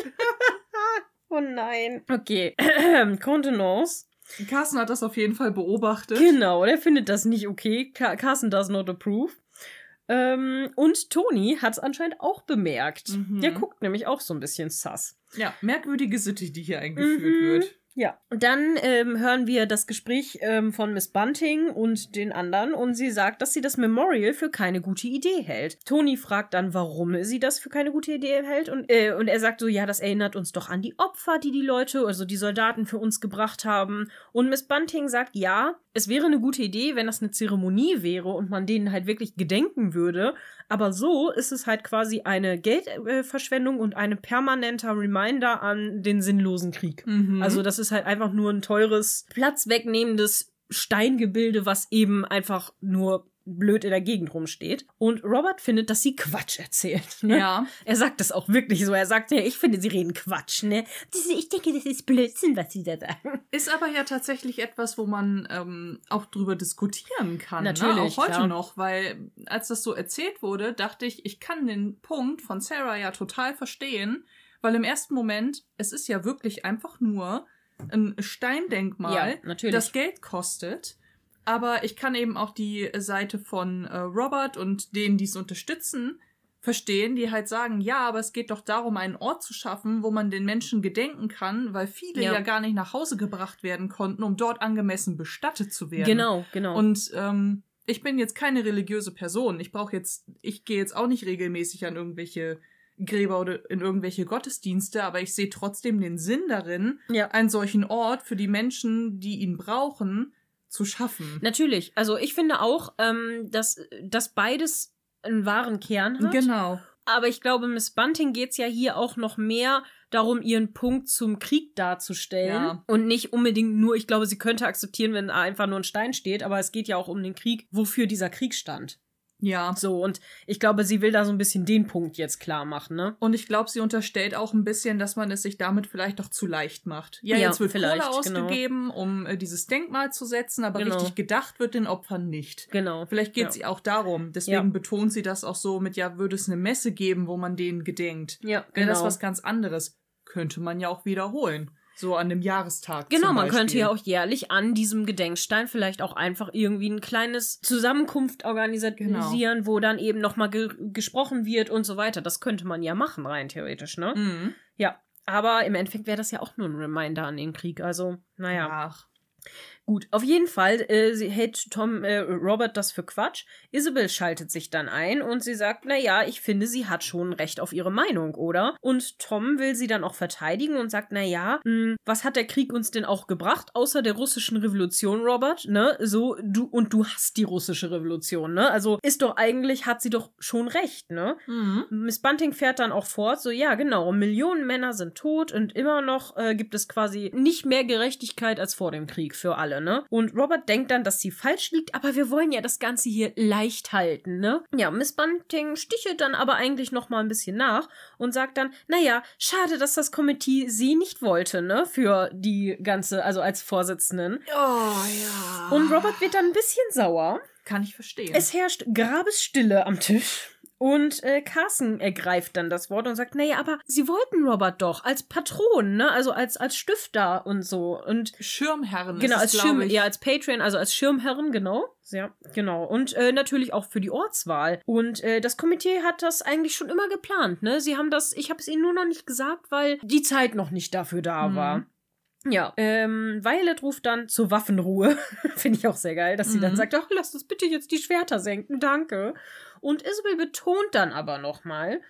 oh nein. Okay. <clears throat> Contenance. Carsten hat das auf jeden Fall beobachtet. Genau, der findet das nicht okay. Ca- Carson does not approve. Ähm, und Toni hat es anscheinend auch bemerkt. Mhm. Der guckt nämlich auch so ein bisschen sass. Ja, merkwürdige Sitte, die hier eingeführt Mhm. wird. Ja. Und dann ähm, hören wir das Gespräch ähm, von Miss Bunting und den anderen und sie sagt, dass sie das Memorial für keine gute Idee hält. Toni fragt dann, warum sie das für keine gute Idee hält und, äh, und er sagt so, ja, das erinnert uns doch an die Opfer, die die Leute, also die Soldaten für uns gebracht haben. Und Miss Bunting sagt, ja, es wäre eine gute Idee, wenn das eine Zeremonie wäre und man denen halt wirklich gedenken würde. Aber so ist es halt quasi eine Geldverschwendung und ein permanenter Reminder an den sinnlosen Krieg. Mhm. Also das ist halt einfach nur ein teures, platzwegnehmendes Steingebilde, was eben einfach nur blöd in der Gegend rumsteht. Und Robert findet, dass sie Quatsch erzählt. Ne? ja. Er sagt das auch wirklich so. Er sagt, ja, ich finde, sie reden Quatsch, ne? Ich denke, das ist Blödsinn, was sie da sagen. Ist aber ja tatsächlich etwas, wo man ähm, auch drüber diskutieren kann. Natürlich, Ne? Auch heute klar. noch, weil als das so erzählt wurde, dachte ich, ich kann den Punkt von Sarah ja total verstehen, weil im ersten Moment, es ist ja wirklich einfach nur ein Steindenkmal, Ja, das Geld kostet. Aber ich kann eben auch die Seite von äh, Robert und denen, die es unterstützen, verstehen, die halt sagen, ja, aber es geht doch darum, einen Ort zu schaffen, wo man den Menschen gedenken kann, weil viele Ja. ja, gar nicht nach Hause gebracht werden konnten, um dort angemessen bestattet zu werden. Genau, genau. Und ähm, ich bin jetzt keine religiöse Person. Ich brauche jetzt, ich gehe jetzt auch nicht regelmäßig an irgendwelche Gräber oder in irgendwelche Gottesdienste, aber ich sehe trotzdem den Sinn darin, ja. einen solchen Ort für die Menschen, die ihn brauchen, zu schaffen. Natürlich. Also ich finde auch, ähm, dass, dass beides einen wahren Kern hat. Genau. Aber ich glaube, Miss Bunting geht's ja hier auch noch mehr darum, ihren Punkt zum Krieg darzustellen. Ja. Und nicht unbedingt nur, ich glaube, sie könnte akzeptieren, wenn einfach nur ein Stein steht, aber es geht ja auch um den Krieg, wofür dieser Krieg stand. Ja. So, und ich glaube, sie will da so ein bisschen den Punkt jetzt klar machen, ne? Und ich glaube, sie unterstellt auch ein bisschen, dass man es sich damit vielleicht doch zu leicht macht. Ja, Ja, jetzt wird vielleicht, Kohle genau. ausgegeben, um äh, dieses Denkmal zu setzen, aber Genau. richtig gedacht wird den Opfern nicht. Genau. Vielleicht geht ja. sie auch darum. Deswegen Ja. betont sie das auch so mit, ja, würde es eine Messe geben, wo man denen gedenkt. Ja, Wäre genau. das was ganz anderes. Könnte man ja auch wiederholen. So an dem Jahrestag. Genau, man könnte ja auch jährlich an diesem Gedenkstein vielleicht auch einfach irgendwie ein kleines Zusammenkunft organisieren, wo dann eben nochmal ge gesprochen wird und so weiter. Das könnte man ja machen, rein theoretisch, ne? Mhm. Ja. Aber im Endeffekt wäre das ja auch nur ein Reminder an den Krieg. Also, naja. Ach. Gut, auf jeden Fall äh, sie hält Tom äh, Robert das für Quatsch. Isabel schaltet sich dann ein und sie sagt, na ja, ich finde, sie hat schon recht auf ihre Meinung, oder? Und Tom will sie dann auch verteidigen und sagt, na ja, mh, was hat der Krieg uns denn auch gebracht außer der russischen Revolution, Robert? Ne, so du und du hast die russische Revolution, ne? Also ist doch eigentlich hat sie doch schon recht, ne? Mhm. Miss Bunting fährt dann auch fort, so ja, genau, Millionen Männer sind tot und immer noch äh, gibt es quasi nicht mehr Gerechtigkeit als vor dem Krieg für alle. Alle, ne? Und Robert denkt dann, dass sie falsch liegt, aber wir wollen ja das Ganze hier leicht halten, ne? Ja, Miss Bunting stichelt dann aber eigentlich noch mal ein bisschen nach und sagt dann, naja, schade, dass das Komitee sie nicht wollte, ne? Für die ganze, also als Vorsitzenden. Oh ja. Und Robert wird dann ein bisschen sauer. Kann ich verstehen. Es herrscht Grabesstille am Tisch. Und äh, Carson ergreift dann das Wort und sagt, naja, aber sie wollten Robert doch als Patron, ne? Also als, als Stifter und so. Und Schirmherren. genau, als Schirm, ich. ja, als Patron, also als Schirmherren, genau. Ja, genau. Und äh, natürlich auch für die Ortswahl. Und äh, das Komitee hat das eigentlich schon immer geplant, ne? Sie haben das, ich habe es ihnen nur noch nicht gesagt, weil die Zeit noch nicht dafür da Mhm. war. Ja, ähm, Violet ruft dann zur Waffenruhe. <laughs> Finde ich auch sehr geil, dass sie dann Mhm. sagt, ach, lasst uns bitte jetzt die Schwerter senken, danke. Und Isabel betont dann aber nochmal,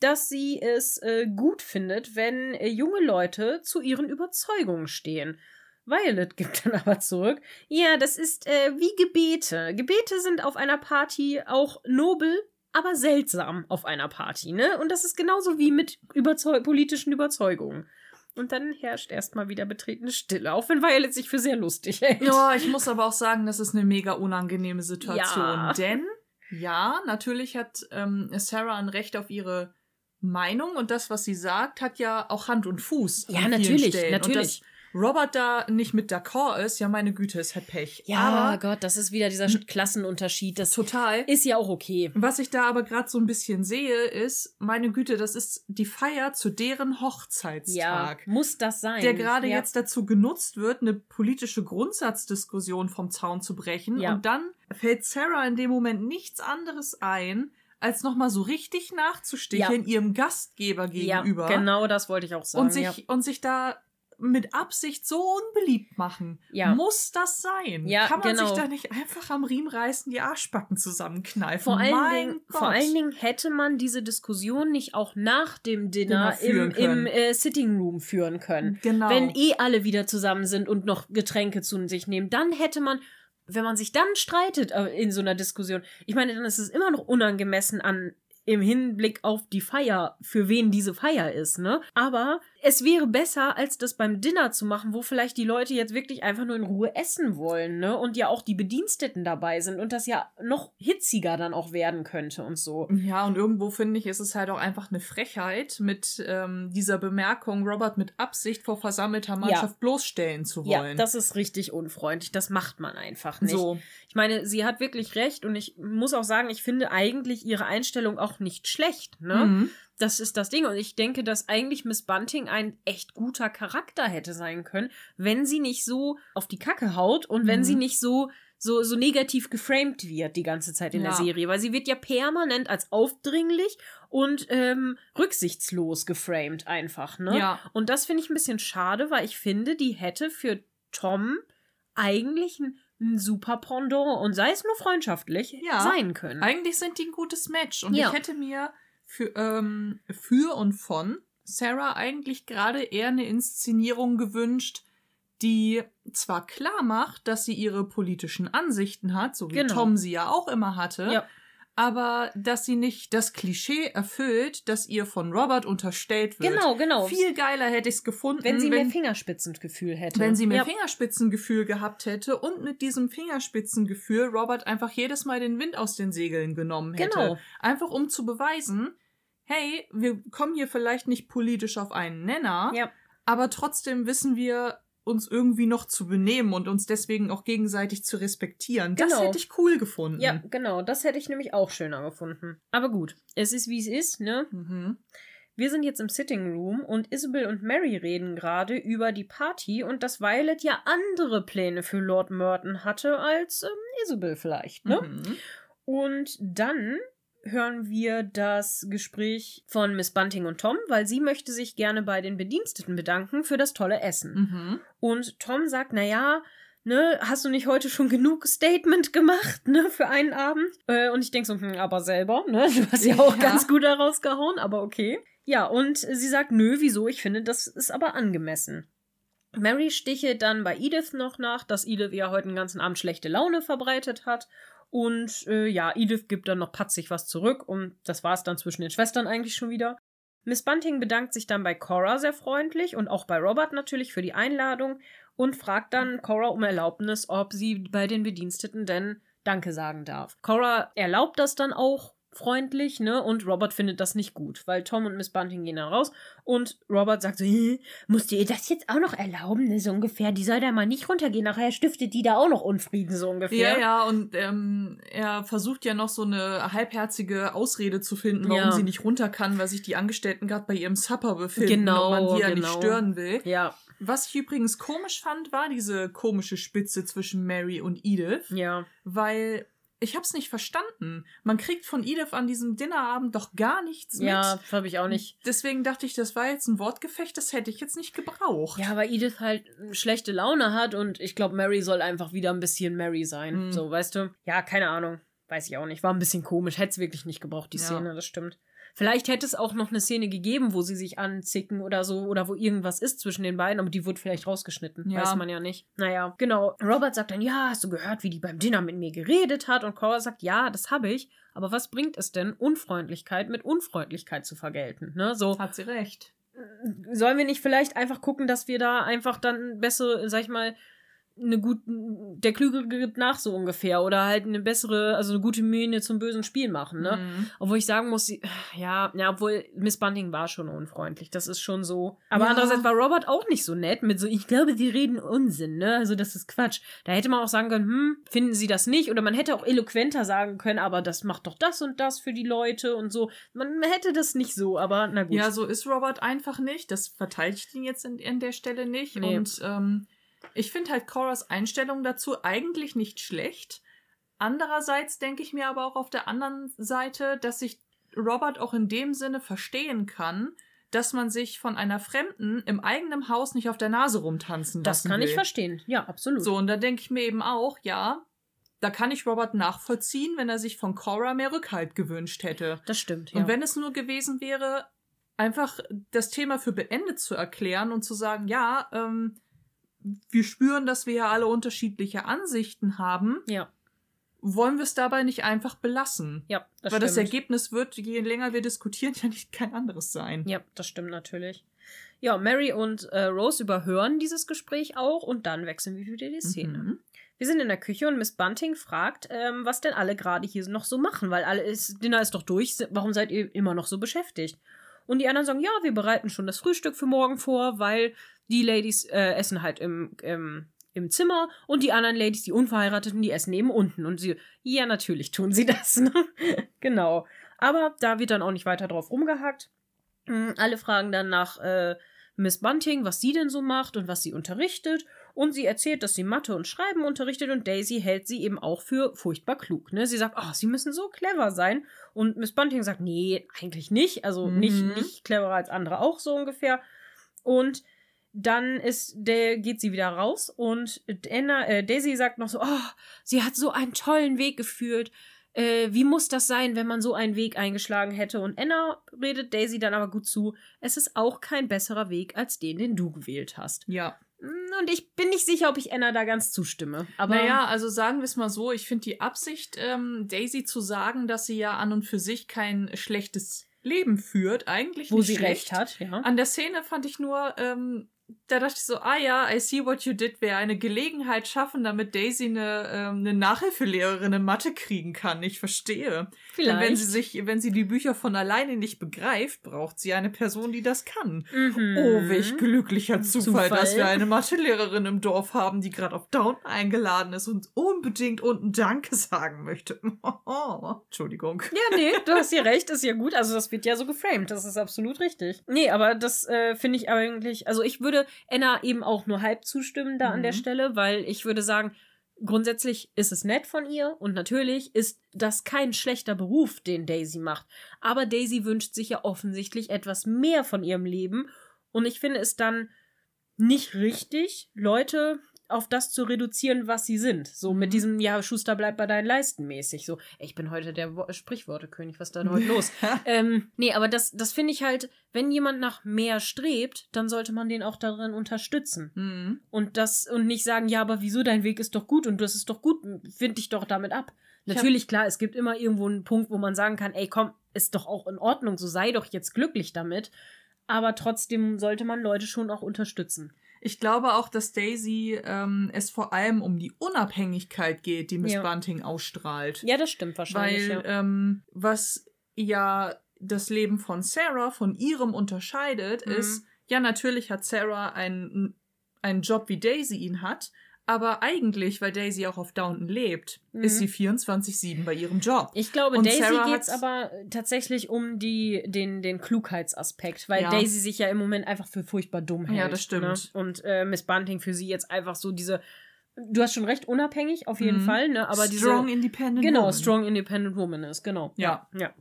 dass sie es äh, gut findet, wenn äh, junge Leute zu ihren Überzeugungen stehen. Violet <laughs> gibt dann aber zurück, ja, das ist äh, wie Gebete. Gebete sind auf einer Party auch nobel, aber seltsam auf einer Party, ne? Und das ist genauso wie mit Überzeu politischen Überzeugungen. Und dann herrscht erstmal wieder betretene Stille, auch wenn Violet sich für sehr lustig hält. Ja, ich muss aber auch sagen, das ist eine mega unangenehme Situation. Ja. Denn, ja, natürlich hat ähm, Sarah ein Recht auf ihre Meinung und das, was sie sagt, hat ja auch Hand und Fuß. Ja, natürlich, natürlich. Robert da nicht mit d'accord ist, ja, meine Güte, ist halt Pech. Ja, aber Gott, das ist wieder dieser Klassenunterschied. Das total. ist ja auch okay. Was ich da aber gerade so ein bisschen sehe, ist, meine Güte, das ist die Feier zu deren Ja, Hochzeitstag. muss das sein. der gerade ja. jetzt dazu genutzt wird, eine politische Grundsatzdiskussion vom Zaun zu brechen. Ja. Und dann fällt Sarah in dem Moment nichts anderes ein, als nochmal so richtig nachzusticheln ihrem Gastgeber gegenüber. Ja, genau das wollte ich auch sagen. Und sich, ja. und sich da mit Absicht so unbeliebt machen. Ja. Muss das sein? Ja, Kann man genau. sich da nicht einfach am Riemen reißen, die Arschbacken zusammenkneifen? Vor allen, mein Dingen, Gott. vor allen Dingen hätte man diese Diskussion nicht auch nach dem Dinner, im, im äh, Sitting Room führen können. Genau. Wenn eh alle wieder zusammen sind und noch Getränke zu sich nehmen, dann hätte man, wenn man sich dann streitet äh, in so einer Diskussion, ich meine, dann ist es immer noch unangemessen an im Hinblick auf die Feier, für wen diese Feier ist, ne? Aber es wäre besser, als das beim Dinner zu machen, wo vielleicht die Leute jetzt wirklich einfach nur in Ruhe essen wollen, ne? Und ja auch die Bediensteten dabei sind und das ja noch hitziger dann auch werden könnte und so. Ja, und irgendwo finde ich, ist es halt auch einfach eine Frechheit, mit ähm, dieser Bemerkung Robert mit Absicht vor versammelter Mannschaft bloßstellen zu Ja, wollen. das ist richtig unfreundlich. Das macht man einfach nicht. so. Ich meine, sie hat wirklich recht und ich muss auch sagen, ich finde eigentlich ihre Einstellung auch nicht schlecht, ne? Mhm. Das ist das Ding. Und ich denke, dass eigentlich Miss Bunting ein echt guter Charakter hätte sein können, wenn sie nicht so auf die Kacke haut und wenn Mhm. sie nicht so, so, so negativ geframed wird die ganze Zeit in der Ja. Serie. Weil sie wird ja permanent als aufdringlich und ähm, rücksichtslos geframed einfach, ne? Ja. Und das finde ich ein bisschen schade, weil ich finde, die hätte für Tom eigentlich ein, ein super Pendant und sei es nur freundschaftlich Ja. sein können. Eigentlich sind die ein gutes Match. Und Ja. ich hätte mir für, ähm, für und von Sarah eigentlich gerade eher eine Inszenierung gewünscht, die zwar klar macht, dass sie ihre politischen Ansichten hat, so wie Genau. Tom sie ja auch immer hatte, Ja. Aber dass sie nicht das Klischee erfüllt, das ihr von Robert unterstellt wird. Genau, genau. Viel geiler hätte ich es gefunden, wenn sie mehr wenn, Fingerspitzengefühl hätte. wenn sie mehr ja. Fingerspitzengefühl gehabt hätte und mit diesem Fingerspitzengefühl Robert einfach jedes Mal den Wind aus den Segeln genommen hätte. Genau. Einfach um zu beweisen, hey, wir kommen hier vielleicht nicht politisch auf einen Nenner, Ja. aber trotzdem wissen wir uns irgendwie noch zu benehmen und uns deswegen auch gegenseitig zu respektieren. Das Genau. hätte ich cool gefunden. Ja, genau. Das hätte ich nämlich auch schöner gefunden. Aber gut, es ist wie es ist, ne? Mhm. Wir sind jetzt im Sitting Room und Isabel und Mary reden gerade über die Party und dass Violet ja andere Pläne für Lord Merton hatte als ähm, Isabel vielleicht, ne? Mhm. Und dann hören wir das Gespräch von Miss Bunting und Tom, weil sie möchte sich gerne bei den Bediensteten bedanken für das tolle Essen. Mhm. Und Tom sagt, na ja, ne, hast du nicht heute schon genug Statement gemacht, ne, für einen Abend? Äh, und ich denke so, hm, aber selber, ne, <laughs> du hast ja auch Ja. ganz gut daraus gehauen, aber okay. Ja, und sie sagt, nö, wieso? Ich finde, das ist aber angemessen. Mary stichelt dann bei Edith noch nach, dass Edith ja heute den ganzen Abend schlechte Laune verbreitet hat. Und äh, ja, Edith gibt dann noch patzig was zurück und das war es dann zwischen den Schwestern eigentlich schon wieder. Miss Bunting bedankt sich dann bei Cora sehr freundlich und auch bei Robert natürlich für die Einladung. und fragt dann Cora um Erlaubnis, ob sie bei den Bediensteten denn Danke sagen darf. Cora erlaubt das dann auch freundlich, ne? Und Robert findet das nicht gut, weil Tom und Miss Bunting gehen dann raus und Robert sagt so, musst ihr das jetzt auch noch erlauben, ne, so ungefähr? Die soll da mal nicht runtergehen, nachher stiftet die da auch noch Unfrieden, so ungefähr. Ja, ja, und ähm, er versucht ja noch so eine halbherzige Ausrede zu finden, warum Ja. sie nicht runter kann, weil sich die Angestellten gerade bei ihrem Supper befinden Genau, und man die ja nicht genau. stören will. Ja, Was ich übrigens komisch fand, war diese komische Spitze zwischen Mary und Edith, ja. weil ich hab's nicht verstanden. Man kriegt von Edith an diesem Dinnerabend doch gar nichts mit. Ja, habe ich auch nicht. Deswegen dachte ich, das war jetzt ein Wortgefecht, das hätte ich jetzt nicht gebraucht. Ja, weil Edith halt schlechte Laune hat und ich glaube, Mary soll einfach wieder ein bisschen Mary sein. Mhm. So, weißt du? Ja, keine Ahnung. Weiß ich auch nicht. War ein bisschen komisch. Hätte es wirklich nicht gebraucht, die Ja. Szene, das stimmt. Vielleicht hätte es auch noch eine Szene gegeben, wo sie sich anzicken oder so, oder wo irgendwas ist zwischen den beiden, aber die wurde vielleicht rausgeschnitten. Ja. Weiß man ja nicht. Naja, genau. Robert sagt dann, ja, hast du gehört, wie die beim Dinner mit mir geredet hat? Und Cora sagt, ja, das habe ich. Aber was bringt es denn, Unfreundlichkeit mit Unfreundlichkeit zu vergelten? Ne? So, Hat sie recht. sollen wir nicht vielleicht einfach gucken, dass wir da einfach dann besser, sag ich mal, eine gut, der Klügere gibt nach so ungefähr oder halt eine bessere, also eine gute Miene zum bösen Spiel machen, ne? Mhm. Obwohl ich sagen muss, <sighs> ja, ja, obwohl Miss Bunting war schon unfreundlich, das ist schon so. Aber Ja. andererseits war Robert auch nicht so nett mit so, ich glaube, die reden Unsinn, ne? Also das ist Quatsch. Da hätte man auch sagen können, hm, finden sie das nicht? Oder man hätte auch eloquenter sagen können, aber das macht doch das und das für die Leute und so. Man hätte das nicht so, aber na gut. Ja, so ist Robert einfach nicht. Das verteidigt ihn jetzt in, an der Stelle nicht. Nee. Und ähm, ich finde halt Coras Einstellung dazu eigentlich nicht schlecht. Andererseits denke ich mir aber auch auf der anderen Seite, dass ich Robert auch in dem Sinne verstehen kann, dass man sich von einer Fremden im eigenen Haus nicht auf der Nase rumtanzen das lassen kann will. ich verstehen. Ja, absolut. So, und da denke ich mir eben auch, ja, da kann ich Robert nachvollziehen, wenn er sich von Cora mehr Rückhalt gewünscht hätte. Das stimmt, ja. Und wenn es nur gewesen wäre, einfach das Thema für beendet zu erklären und zu sagen, ja, ähm, wir spüren, dass wir ja alle unterschiedliche Ansichten haben, ja, wollen wir es dabei nicht einfach belassen? ja, das Weil stimmt. das Ergebnis wird, je länger wir diskutieren, <laughs> ja nicht kein anderes sein. Ja, das stimmt natürlich. Ja, Mary und äh, Rose überhören dieses Gespräch auch und dann wechseln wir wieder die Szene. Mhm. Wir sind in der Küche und Miss Bunting fragt, ähm, was denn alle gerade hier noch so machen, weil alle ist, Dinner ist doch durch, warum seid ihr immer noch so beschäftigt? Und die anderen sagen, ja, wir bereiten schon das Frühstück für morgen vor, weil die Ladies äh, essen halt im, im, im Zimmer und die anderen Ladies, die Unverheirateten, die essen eben unten. Und sie, ja, natürlich tun sie <laughs> das, ne? genau. Aber da wird dann auch nicht weiter drauf rumgehackt. Mm, Alle fragen dann nach äh, Miss Bunting, was sie denn so macht und was sie unterrichtet. Und sie erzählt, dass sie Mathe und Schreiben unterrichtet und Daisy hält sie eben auch für furchtbar klug. Ne? Sie sagt, oh, sie müssen so clever sein. Und Miss Bunting sagt, nee, eigentlich nicht. Also Mhm. nicht, nicht cleverer als andere auch so ungefähr. Und dann ist der, geht sie wieder raus und Anna, äh, Daisy sagt noch so, oh, sie hat so einen tollen Weg geführt. Äh, wie muss das sein, wenn man so einen Weg eingeschlagen hätte? Und Anna redet Daisy dann aber gut zu. Es ist auch kein besserer Weg als den, den du gewählt hast. Ja. Und ich bin nicht sicher, ob ich Anna da ganz zustimme. Aber naja, also sagen wir es mal so, ich finde die Absicht, ähm, Daisy zu sagen, dass sie ja an und für sich kein schlechtes Leben führt, eigentlich wo sie schlecht. recht hat, ja. An der Szene fand ich nur, ähm, da dachte ich so, ah ja, I see what you did, wäre eine Gelegenheit schaffen, damit Daisy eine, ähm, eine Nachhilfelehrerin in Mathe kriegen kann. Ich verstehe. Denn wenn sie sich, wenn sie die Bücher von alleine nicht begreift, braucht sie eine Person, die das kann. Mhm. Oh, welch glücklicher Zufall, Zufall. dass wir eine Mathelehrerin im Dorf haben, die gerade auf Down eingeladen ist und unbedingt unten Danke sagen möchte. <laughs> Entschuldigung. Ja, nee, du hast ja recht, ist ja gut. Also das wird ja so geframed, das ist absolut richtig. Nee, aber das äh, finde ich eigentlich, also ich würde Anna eben auch nur halb zustimmen da an der Mhm. Stelle, weil ich würde sagen, grundsätzlich ist es nett von ihr und natürlich ist das kein schlechter Beruf, den Daisy macht. Aber Daisy wünscht sich ja offensichtlich etwas mehr von ihrem Leben und ich finde es dann nicht richtig, Leute auf das zu reduzieren, was sie sind. So mit Mhm. diesem, ja, Schuster bleibt bei deinen Leisten mäßig. So, ich bin heute der Wo Sprichwortekönig, was ist denn heute <laughs> los? ähm, nee, aber das, das finde ich halt, wenn jemand nach mehr strebt, dann sollte man den auch darin unterstützen. Mhm. Und das, und nicht sagen, ja, aber wieso, dein Weg ist doch gut und das ist doch gut, find dich doch damit ab. Natürlich, klar, es gibt immer irgendwo einen Punkt, wo man sagen kann, ey, komm, ist doch auch in Ordnung, so sei doch jetzt glücklich damit. Aber trotzdem sollte man Leute schon auch unterstützen. Ich glaube auch, dass Daisy ähm, es vor allem um die Unabhängigkeit geht, die Miss Ja. Bunting ausstrahlt. Ja, das stimmt wahrscheinlich. Weil ja. ähm, was ja das Leben von Sarah von ihrem unterscheidet, Mhm. ist, ja, natürlich hat Sarah einen, einen Job, wie Daisy ihn hat, aber eigentlich, weil Daisy auch auf Downton lebt, Mhm. ist sie 24-7 bei ihrem Job. Ich glaube, Und Daisy geht's hat's- aber tatsächlich um die, den, den Klugheitsaspekt, weil Ja. Daisy sich ja im Moment einfach für furchtbar dumm hält. Ja, das stimmt. Ne? Und äh, Miss Bunting für sie jetzt einfach so diese, du hast schon recht, unabhängig auf jeden Mhm. Fall, ne? Aber Strong diese, Independent genau, Woman. strong independent woman ist, genau. Ja. Ja.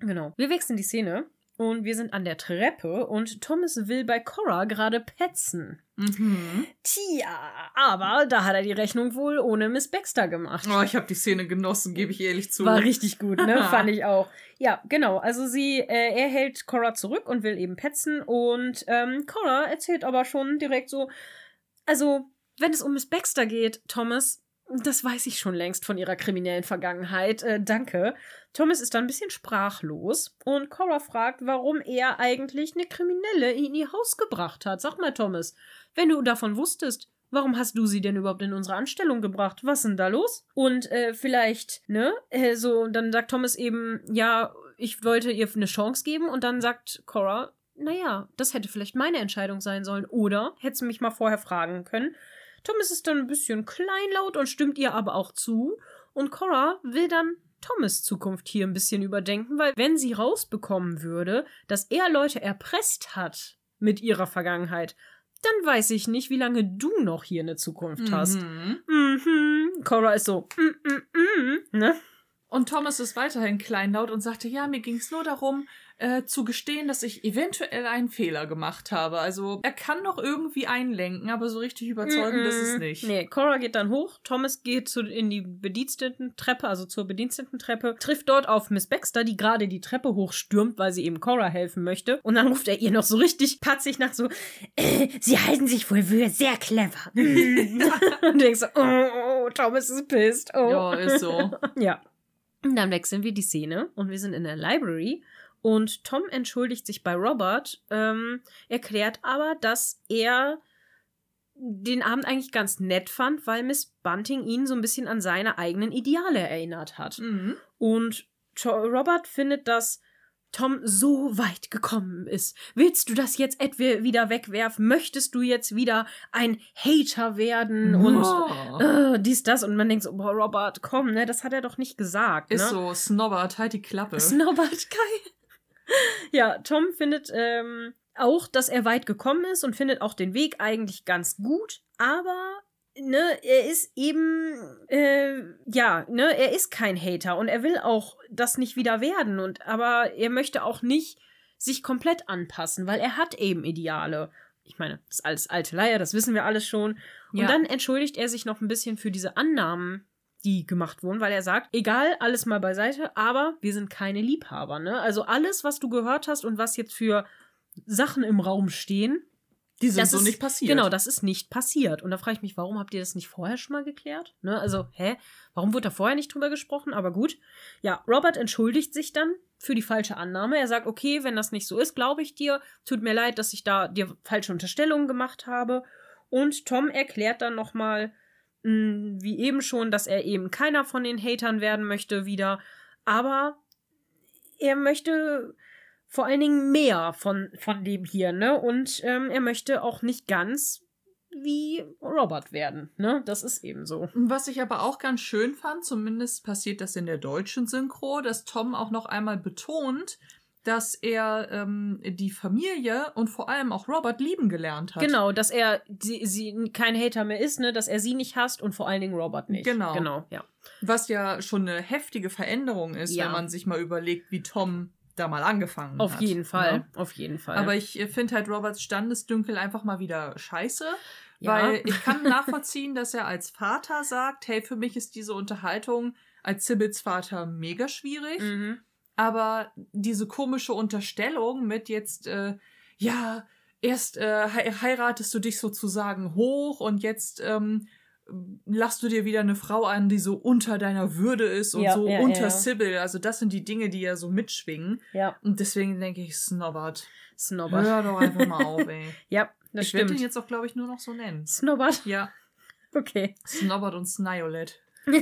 Genau. Wir wechseln die Szene und wir sind an der Treppe und Thomas will bei Cora gerade petzen. Mhm. Tja, aber da hat er die Rechnung wohl ohne Miss Baxter gemacht. Oh, ich habe die Szene genossen, gebe ich ehrlich zu. War richtig gut, ne? <laughs> Fand ich auch. Ja, genau. Also sie, äh, er hält Cora zurück und will eben petzen und ähm, Cora erzählt aber schon direkt so, also wenn es um Miss Baxter geht, Thomas, das weiß ich schon längst von ihrer kriminellen Vergangenheit. Äh, danke. Thomas ist dann ein bisschen sprachlos und Cora fragt, warum er eigentlich eine Kriminelle in ihr Haus gebracht hat. Sag mal, Thomas, wenn du davon wusstest, warum hast du sie denn überhaupt in unsere Anstellung gebracht? Was ist denn da los? Und äh, vielleicht, ne, äh, so, dann sagt Thomas eben, ja, ich wollte ihr eine Chance geben und dann sagt Cora, naja, das hätte vielleicht meine Entscheidung sein sollen oder hätte sie mich mal vorher fragen können. Thomas ist dann ein bisschen kleinlaut und stimmt ihr aber auch zu. Und Cora will dann Thomas Zukunft hier ein bisschen überdenken, weil wenn sie rausbekommen würde, dass er Leute erpresst hat mit ihrer Vergangenheit, dann weiß ich nicht, wie lange du noch hier eine Zukunft hast. Mhm. Mhm. Cora ist so, mm, mm, mm, ne? Und Thomas ist weiterhin kleinlaut und sagte, ja, mir ging es nur darum, äh, zu gestehen, dass ich eventuell einen Fehler gemacht habe. Also er kann noch irgendwie einlenken, aber so richtig überzeugend ist es nicht. Nee, Cora geht dann hoch, Thomas geht zu, in die Bediensteten-Treppe, also zur Bediensteten-Treppe, trifft dort auf Miss Baxter, die gerade die Treppe hochstürmt, weil sie eben Cora helfen möchte. Und dann ruft er ihr noch so richtig patzig nach so, äh, sie halten sich wohl für sehr clever. <laughs> und denkst so, oh, oh, Thomas ist pissed. Oh. Ja, ist so. <laughs> Ja. Und dann wechseln wir die Szene und wir sind in der Library und Tom entschuldigt sich bei Robert, ähm, erklärt aber, dass er den Abend eigentlich ganz nett fand, weil Miss Bunting ihn so ein bisschen an seine eigenen Ideale erinnert hat. Mhm. Und Robert findet, dass Tom so weit gekommen ist. Willst du das jetzt etwa wieder wegwerfen? Möchtest du jetzt wieder ein Hater werden und Oh. äh, dies, das? Und man denkt so, boah, Robert, komm, ne, das hat er doch nicht gesagt. Ist ne? so, Snobbert, halt die Klappe. Snobbert, <laughs> geil. Ja, Tom findet ähm, auch, dass er weit gekommen ist und findet auch den Weg eigentlich ganz gut, aber ne, er ist eben äh, ja, ne, er ist kein Hater und er will auch das nicht wieder werden und aber er möchte auch nicht sich komplett anpassen, weil er hat eben Ideale. Ich meine, das ist alles alte Leier, das wissen wir alles schon. Und Ja. dann entschuldigt er sich noch ein bisschen für diese Annahmen, die gemacht wurden, weil er sagt, egal, alles mal beiseite, aber wir sind keine Liebhaber, ne? Also alles, was du gehört hast und was jetzt für Sachen im Raum stehen, die sind das so ist, nicht passiert. Genau, das ist nicht passiert. Und da frage ich mich, warum habt ihr das nicht vorher schon mal geklärt? Ne? Also, hä? Warum wurde da vorher nicht drüber gesprochen? Aber gut. Ja, Robert entschuldigt sich dann für die falsche Annahme. Er sagt, okay, wenn das nicht so ist, glaube ich dir. Tut mir leid, dass ich da dir falsche Unterstellungen gemacht habe. Und Tom erklärt dann nochmal, wie eben schon, dass er eben keiner von den Hatern werden möchte wieder. Aber er möchte vor allen Dingen mehr von, von dem hier, ne? Und ähm, er möchte auch nicht ganz wie Robert werden, ne? Das ist eben so. Was ich aber auch ganz schön fand, zumindest passiert das in der deutschen Synchro, dass Tom auch noch einmal betont, dass er ähm, die Familie und vor allem auch Robert lieben gelernt hat. Genau, dass er sie, sie kein Hater mehr ist, ne? Dass er sie nicht hasst und vor allen Dingen Robert nicht. Genau. Genau, ja. Was ja schon eine heftige Veränderung ist, Ja. wenn man sich mal überlegt, wie Tom da mal angefangen Auf hat. jeden Fall. ne? Auf jeden Fall. Aber ich finde halt Roberts Standesdünkel einfach mal wieder scheiße. Ja. Weil ich <laughs> kann nachvollziehen, dass er als Vater sagt, hey, für mich ist diese Unterhaltung als Sibyls Vater mega schwierig. mhm. Aber diese komische Unterstellung mit jetzt, äh, ja, erst äh, hei- heiratest du dich sozusagen hoch und jetzt ähm, lass du dir wieder eine Frau an, die so unter deiner Würde ist und Ja, so ja, unter ja. Sybil. Also das sind die Dinge, die ja so mitschwingen. Ja, Und deswegen denke ich, Snobbert. Snobbert. Hör doch einfach mal auf, <laughs> ey. Ja, Das ich werde stimmt. ihn jetzt auch, glaube ich, nur noch so nennen. Snobbert? Ja, Okay. Snobbert und Sniolet. <laughs>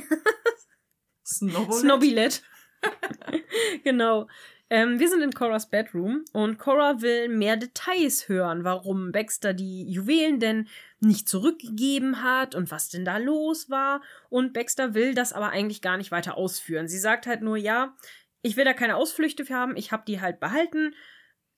Snobbolet? Snobbylet. <laughs> genau. Ähm, wir sind in Coras Bedroom und Cora will mehr Details hören, warum Baxter die Juwelen denn nicht zurückgegeben hat und was denn da los war. Und Baxter will das aber eigentlich gar nicht weiter ausführen. Sie sagt halt nur, ja, ich will da keine Ausflüchte für haben, ich habe die halt behalten.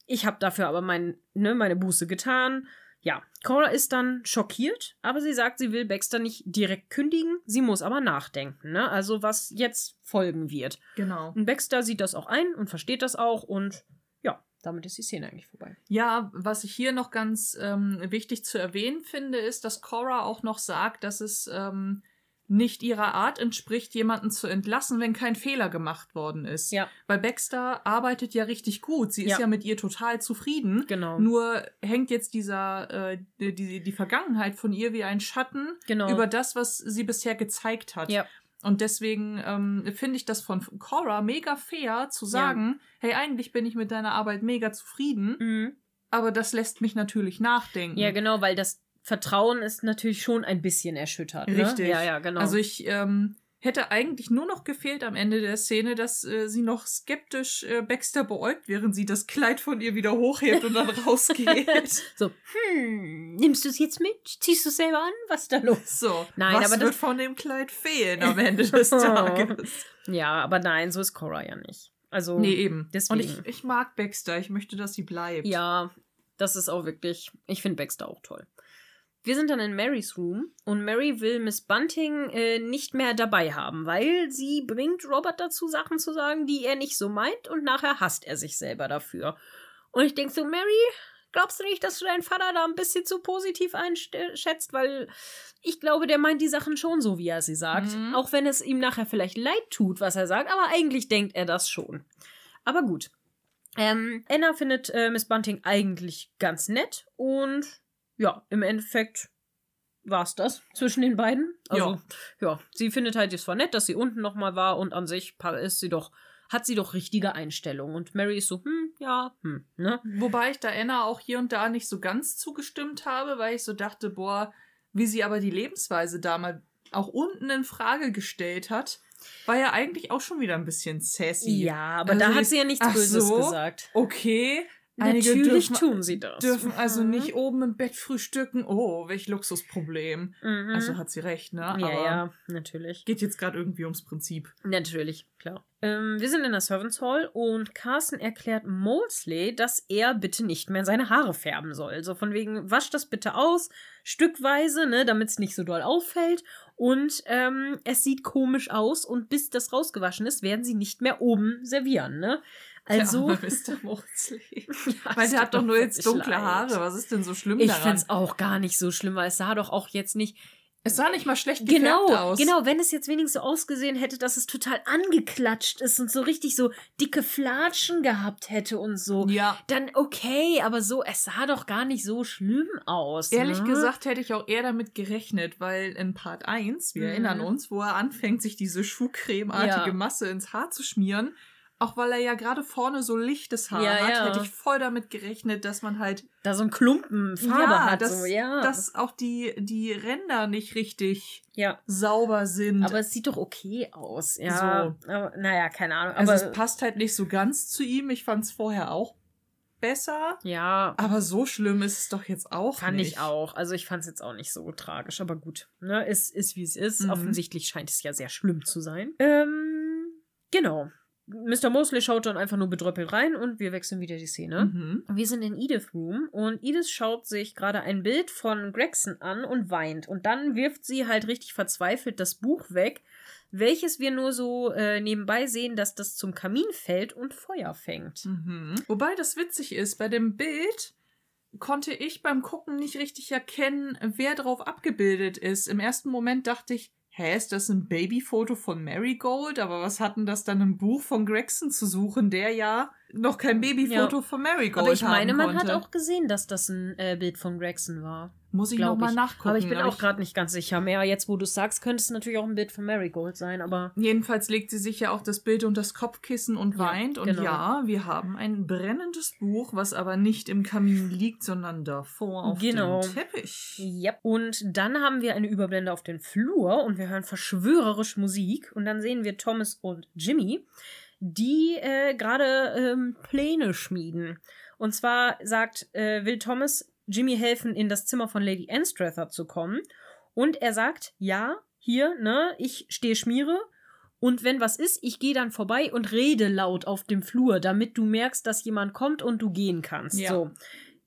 Ich habe dafür aber mein, ne, meine Buße getan. Ja, Cora ist dann schockiert, aber sie sagt, sie will Baxter nicht direkt kündigen, sie muss aber nachdenken, ne? Also was jetzt folgen wird. Genau. Und Baxter sieht das auch ein und versteht das auch und ja, damit ist die Szene eigentlich vorbei. Ja, was ich hier noch ganz ähm, wichtig zu erwähnen finde, ist, dass Cora auch noch sagt, dass es ähm, nicht ihrer Art entspricht, jemanden zu entlassen, wenn kein Fehler gemacht worden ist. Ja. Weil Baxter arbeitet ja richtig gut. Sie ist Ja. ja, mit ihr total zufrieden. Genau. Nur hängt jetzt dieser äh, die, die Vergangenheit von ihr wie ein Schatten Genau. über das, was sie bisher gezeigt hat. Ja. Und deswegen ähm, finde ich das von Cora mega fair zu sagen, hey, eigentlich bin ich mit deiner Arbeit mega zufrieden, Mhm. aber das lässt mich natürlich nachdenken. Ja, genau, weil das Vertrauen ist natürlich schon ein bisschen erschüttert. Ne? Richtig. Ja, ja, genau. Also ich ähm, hätte eigentlich nur noch gefehlt am Ende der Szene, dass äh, sie noch skeptisch äh, Baxter beäugt, während sie das Kleid von ihr wieder hochhebt und dann <laughs> rausgeht. so, hm, nimmst du es jetzt mit? Ziehst du es selber an? Was ist da los? So, Nein, was aber das- wird von dem Kleid fehlen am Ende des <laughs> Tages? Ja, aber nein, so ist Cora ja nicht. Also, Nee, eben. Deswegen. Und ich, ich mag Baxter. Ich möchte, dass sie bleibt. ja, das ist auch wirklich, ich finde Baxter auch toll. Wir sind dann in Marys Room und Mary will Miss Bunting äh, nicht mehr dabei haben, weil sie bringt Robert dazu, Sachen zu sagen, die er nicht so meint und nachher hasst er sich selber dafür. Und ich denke so, Mary, glaubst du nicht, dass du deinen Vater da ein bisschen zu positiv einschätzt? Weil ich glaube, der meint die Sachen schon so, wie er sie sagt. Mhm. Auch wenn es ihm nachher vielleicht leid tut, was er sagt, aber eigentlich denkt er das schon. Aber gut. Ähm, Anna findet äh, Miss Bunting eigentlich ganz nett und ja, im Endeffekt war's das zwischen den beiden. Also, ja. sie findet halt, es war nett, dass sie unten nochmal war und an sich ist sie doch, hat sie doch richtige Einstellung. Und Mary ist so, hm, ja, hm, ne? Wobei ich da Anna auch hier und da nicht so ganz zugestimmt habe, weil ich so dachte, boah, wie sie aber die Lebensweise da mal auch unten in Frage gestellt hat, war ja eigentlich auch schon wieder ein bisschen sassy. Ja, aber Also da hat sie ja nichts Ach Böses so? gesagt. Okay. Einige Natürlich dürfen, tun sie das. dürfen also Mhm. nicht oben im Bett frühstücken. Oh, welch Luxusproblem. Mhm. Also hat sie recht, ne? ja, Aber ja, natürlich. geht jetzt gerade irgendwie ums Prinzip. Natürlich, klar. Ähm, wir sind in der Servants Hall und Carson erklärt Molesley, dass er bitte nicht mehr seine Haare färben soll. So von wegen, wasch das bitte aus, stückweise, ne, damit es nicht so doll auffällt. Und ähm, es sieht komisch aus und bis das rausgewaschen ist, werden sie nicht mehr oben servieren, ne? Also. <laughs> Der Mr. Mosley. Weil der hat doch nur jetzt dunkle leid. Haare. Was ist denn so schlimm Ich daran? find's auch gar nicht so schlimm, weil es sah doch auch jetzt nicht. es sah nicht mal schlecht gefärbt Genau, aus. genau, wenn es jetzt wenigstens so ausgesehen hätte, dass es total angeklatscht ist und so richtig so dicke Flatschen gehabt hätte und so. Ja. Dann okay, aber so, es sah doch gar nicht so schlimm aus. Ehrlich ne? gesagt hätte ich auch eher damit gerechnet, weil in Part 1, wir Mhm. erinnern uns, wo er anfängt, sich diese Schuhcremeartige Ja. Masse ins Haar zu schmieren, auch weil er ja gerade vorne so lichtes Haar Ja, hat, ja. hätte ich voll damit gerechnet, dass man halt da so ein Klumpen Farbe ja, hat. dass, so, ja. dass auch die, die Ränder nicht richtig ja. sauber sind. Aber es sieht doch okay aus. Ja. Aber, naja, keine Ahnung. also Aber es passt halt nicht so ganz zu ihm. Ich fand es vorher auch besser. ja, Aber so schlimm ist es doch jetzt auch Fand nicht. ich auch. Also ich fand es jetzt auch nicht so tragisch, aber gut. Ne, es ist, wie es ist. Mhm. Offensichtlich scheint es ja sehr schlimm zu sein. Ähm, genau. Mr. Mosley schaut dann einfach nur bedröppelt rein und wir wechseln wieder die Szene. Mhm. Wir sind in Edith Room und Edith schaut sich gerade ein Bild von Gregson an und weint. Und dann wirft sie halt richtig verzweifelt das Buch weg, welches wir nur so äh, nebenbei sehen, dass das zum Kamin fällt und Feuer fängt. Mhm. Wobei das witzig ist, bei dem Bild konnte ich beim Gucken nicht richtig erkennen, wer drauf abgebildet ist. Im ersten Moment dachte ich, hä, ist das ein Babyfoto von Marigold? Aber was hat denn das dann im Buch von Gregson zu suchen, der ja noch kein Babyfoto Ja. von Marigold Aber ich meine, man konnte. hat auch gesehen, dass das ein äh, Bild von Gregson war. Muss ich nochmal nachgucken. Aber ich bin auch gerade nicht ganz sicher mehr. Jetzt, wo du es sagst, könnte es natürlich auch ein Bild von Marigold sein, aber Jedenfalls legt sie sich ja auch das Bild unter das Kopfkissen und Ja, weint. Und genau. ja, wir haben ein brennendes Buch, was aber nicht im Kamin liegt, sondern davor auf Genau. dem Teppich. Ja. Und dann haben wir eine Überblende auf den Flur und wir hören verschwörerisch Musik. Und dann sehen wir Thomas und Jimmy, die äh, gerade ähm, Pläne schmieden. Und zwar sagt, äh, will Thomas Jimmy helfen, in das Zimmer von Lady Anstrather zu kommen. Und er sagt, ja, hier, ne, ich stehe Schmiere. Und wenn was ist, ich gehe dann vorbei und rede laut auf dem Flur, damit du merkst, dass jemand kommt und du gehen kannst. Ja. So.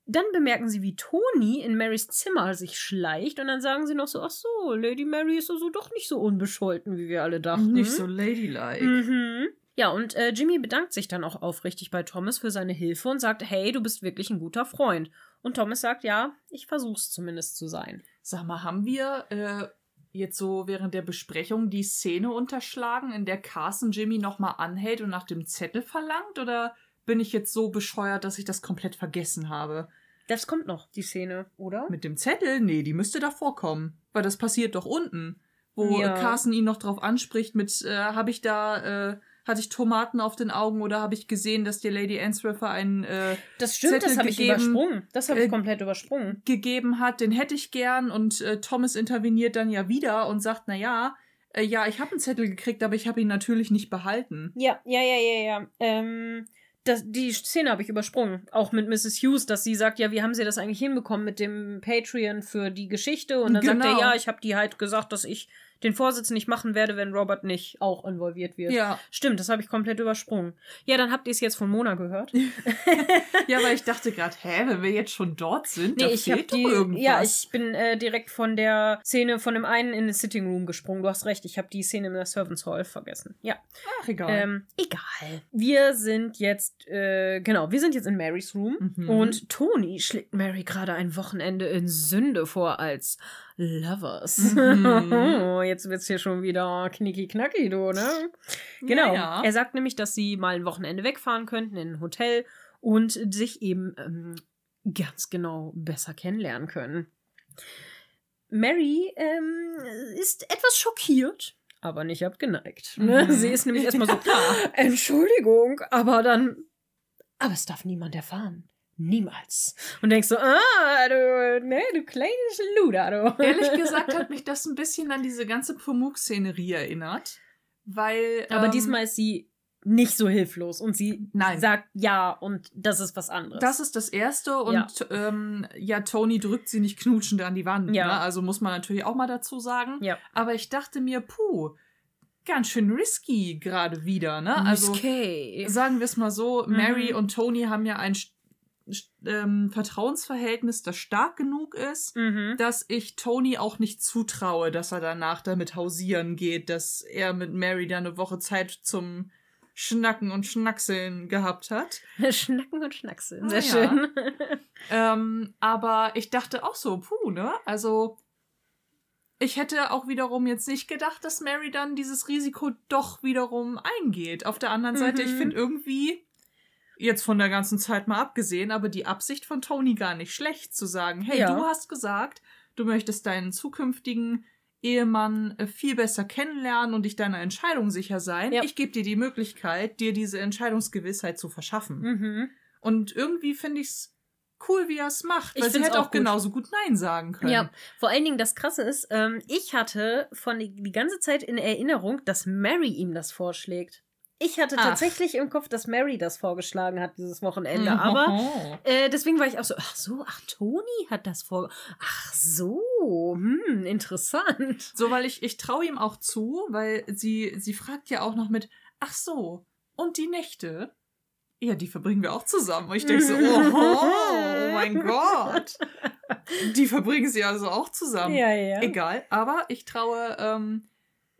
Dann bemerken sie, wie Toni in Marys Zimmer sich schleicht und dann sagen sie noch so, ach so, Lady Mary ist also doch nicht so unbescholten, wie wir alle dachten. Nicht so ladylike. Mhm. Ja, und äh, Jimmy bedankt sich dann auch aufrichtig bei Thomas für seine Hilfe und sagt, hey, du bist wirklich ein guter Freund. Und Thomas sagt, ja, ich versuch's zumindest zu sein. Sag mal, haben wir äh, jetzt so während der Besprechung die Szene unterschlagen, in der Carson Jimmy nochmal anhält und nach dem Zettel verlangt? Oder bin ich jetzt so bescheuert, dass ich das komplett vergessen habe? Das kommt noch, die Szene, oder? Mit dem Zettel? Nee, die müsste davor kommen. Weil das passiert doch unten. Wo Ja. Carson ihn noch drauf anspricht mit, äh, habe ich da, äh, hatte ich Tomaten auf den Augen oder habe ich gesehen, dass dir Lady Answerfer einen äh, Das stimmt, Zettel das habe ich übersprungen. Das habe ich äh, komplett übersprungen. gegeben hat, den hätte ich gern und äh, Thomas interveniert dann ja wieder und sagt, na ja, äh, ja, ich habe einen Zettel gekriegt, aber ich habe ihn natürlich nicht behalten. Ja, ja, ja, ja, ja. Ähm, das, die Szene habe ich übersprungen. Auch mit Mrs. Hughes, dass sie sagt, ja, wie haben sie das eigentlich hinbekommen mit dem Patreon für die Geschichte? Und dann sagt Genau. er, ja, ich habe die halt gesagt, dass ich den Vorsitz nicht machen werde, wenn Robert nicht auch involviert wird. Ja, Stimmt, das habe ich komplett übersprungen. Ja, dann habt ihr es jetzt von Mona gehört. <laughs> <laughs> ja, aber ich dachte gerade, hä, wenn wir jetzt schon dort sind, da Nee, ich habe fehlt doch die. irgendwas. Ja, ich bin äh, direkt von der Szene von dem einen in den Sitting Room gesprungen. Du hast recht, ich habe die Szene in der Servants Hall vergessen. Ja. Ach, egal. Ähm, egal. Wir sind jetzt, äh, genau, wir sind jetzt in Marys Room Mhm. und Tony schlägt Mary gerade ein Wochenende in Sünde vor als Lovers. Mhm. <laughs> jetzt wird's hier schon wieder knicki-knacki, du, ne? Genau. Ja, ja. Er sagt nämlich, dass sie mal ein Wochenende wegfahren könnten in ein Hotel und sich eben ähm, ganz genau besser kennenlernen können. Mary ähm, ist etwas schockiert, aber nicht abgeneigt. Ne? Mhm. Sie ist nämlich erstmal so, <laughs> Entschuldigung, aber dann, aber es darf niemand erfahren. Niemals. Und denkst so, ah, du, ne, du kleines Luder, du. Ehrlich <laughs> gesagt hat mich das ein bisschen an diese ganze Pumuck-Szenerie erinnert. Weil. Aber ähm, diesmal ist sie nicht so hilflos und sie Nein. sagt ja und das ist was anderes. Das ist das Erste und Ja. ähm, ja Tony drückt sie nicht knutschend an die Wand. Ja. Ne? Also muss man natürlich auch mal dazu sagen. ja. Aber ich dachte mir, puh, ganz schön risky gerade wieder. Ne? Also okay. sagen wir es mal so, Mhm. Mary und Tony haben ja ein ähm, Vertrauensverhältnis, das stark genug ist, Mhm. dass ich Tony auch nicht zutraue, dass er danach damit hausieren geht, dass er mit Mary da eine Woche Zeit zum Schnacken und Schnackseln gehabt hat. <laughs> Schnacken und Schnackseln. Ah, Sehr ja. schön. <laughs> Ähm, aber ich dachte auch so, puh, ne? Also, ich hätte auch wiederum jetzt nicht gedacht, dass Mary dann dieses Risiko doch wiederum eingeht. Auf der anderen Seite, ich Mhm. finde irgendwie, jetzt von der ganzen Zeit mal abgesehen, aber die Absicht von Tony gar nicht schlecht, zu sagen, hey, Ja. du hast gesagt, du möchtest deinen zukünftigen Ehemann äh, viel besser kennenlernen und dich deiner Entscheidung sicher sein. Ja. Ich gebe dir die Möglichkeit, dir diese Entscheidungsgewissheit zu verschaffen. Mhm. Und irgendwie finde ich es cool, wie er es macht. Ich Weil sie find's hätte auch auch gut. genauso gut Nein sagen können. Ja, vor allen Dingen das Krasse ist, ähm, ich hatte von die ganze Zeit in Erinnerung, dass Mary ihm das vorschlägt. Ich hatte Ach. tatsächlich im Kopf, dass Mary das vorgeschlagen hat dieses Wochenende, Mhm. aber äh, deswegen war ich auch so, ach so, ach Toni hat das vor, ach so, hm, interessant. So, weil ich, ich traue ihm auch zu, weil sie, sie fragt ja auch noch mit, ach so, und die Nächte? Ja, die verbringen wir auch zusammen. Und ich denke so, <laughs> oh, oh mein Gott. Die verbringen sie also auch zusammen. Ja, ja. Egal, aber ich traue ähm,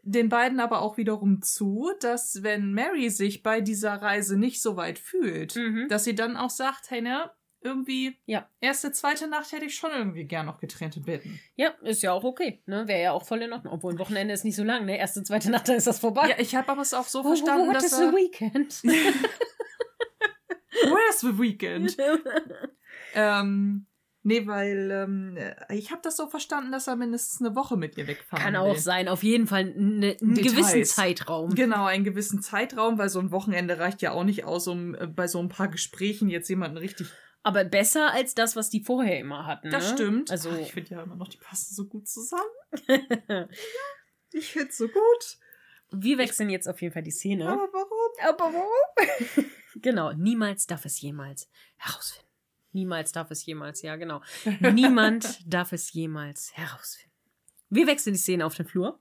den beiden aber auch wiederum zu, dass wenn Mary sich bei dieser Reise nicht so weit fühlt, Mhm. dass sie dann auch sagt, hey, ne, irgendwie, Ja. erste, zweite Nacht hätte ich schon irgendwie gern noch getrennte Betten. Ja, ist ja auch okay, ne? Wäre ja auch voll in Ordnung. Obwohl ein Wochenende ist nicht so lang, ne? Erste, zweite Nacht, dann ist das vorbei. Ja, ich habe aber es auch so Oh, verstanden, what dass is the weekend? <laughs> Where's the weekend? <laughs> ähm, nee, weil ähm, ich habe das so verstanden, dass er mindestens eine Woche mit ihr wegfahren Kann will. auch sein, auf jeden Fall ne, einen Details. gewissen Zeitraum. Genau, einen gewissen Zeitraum, weil so ein Wochenende reicht ja auch nicht aus, um äh, bei so ein paar Gesprächen jetzt jemanden richtig. Aber besser als das, was die vorher immer hatten. Das ne? stimmt. Also, Ach, ich finde ja immer noch, die passen so gut zusammen. <laughs> Ich finde so gut. wir wechseln jetzt auf jeden Fall die Szene. Aber warum? Aber warum? <laughs> genau, niemals darf es jemals herausfinden. Niemals darf es jemals, ja, genau. <laughs> Niemand darf es jemals herausfinden. Wir wechseln die Szene auf den Flur.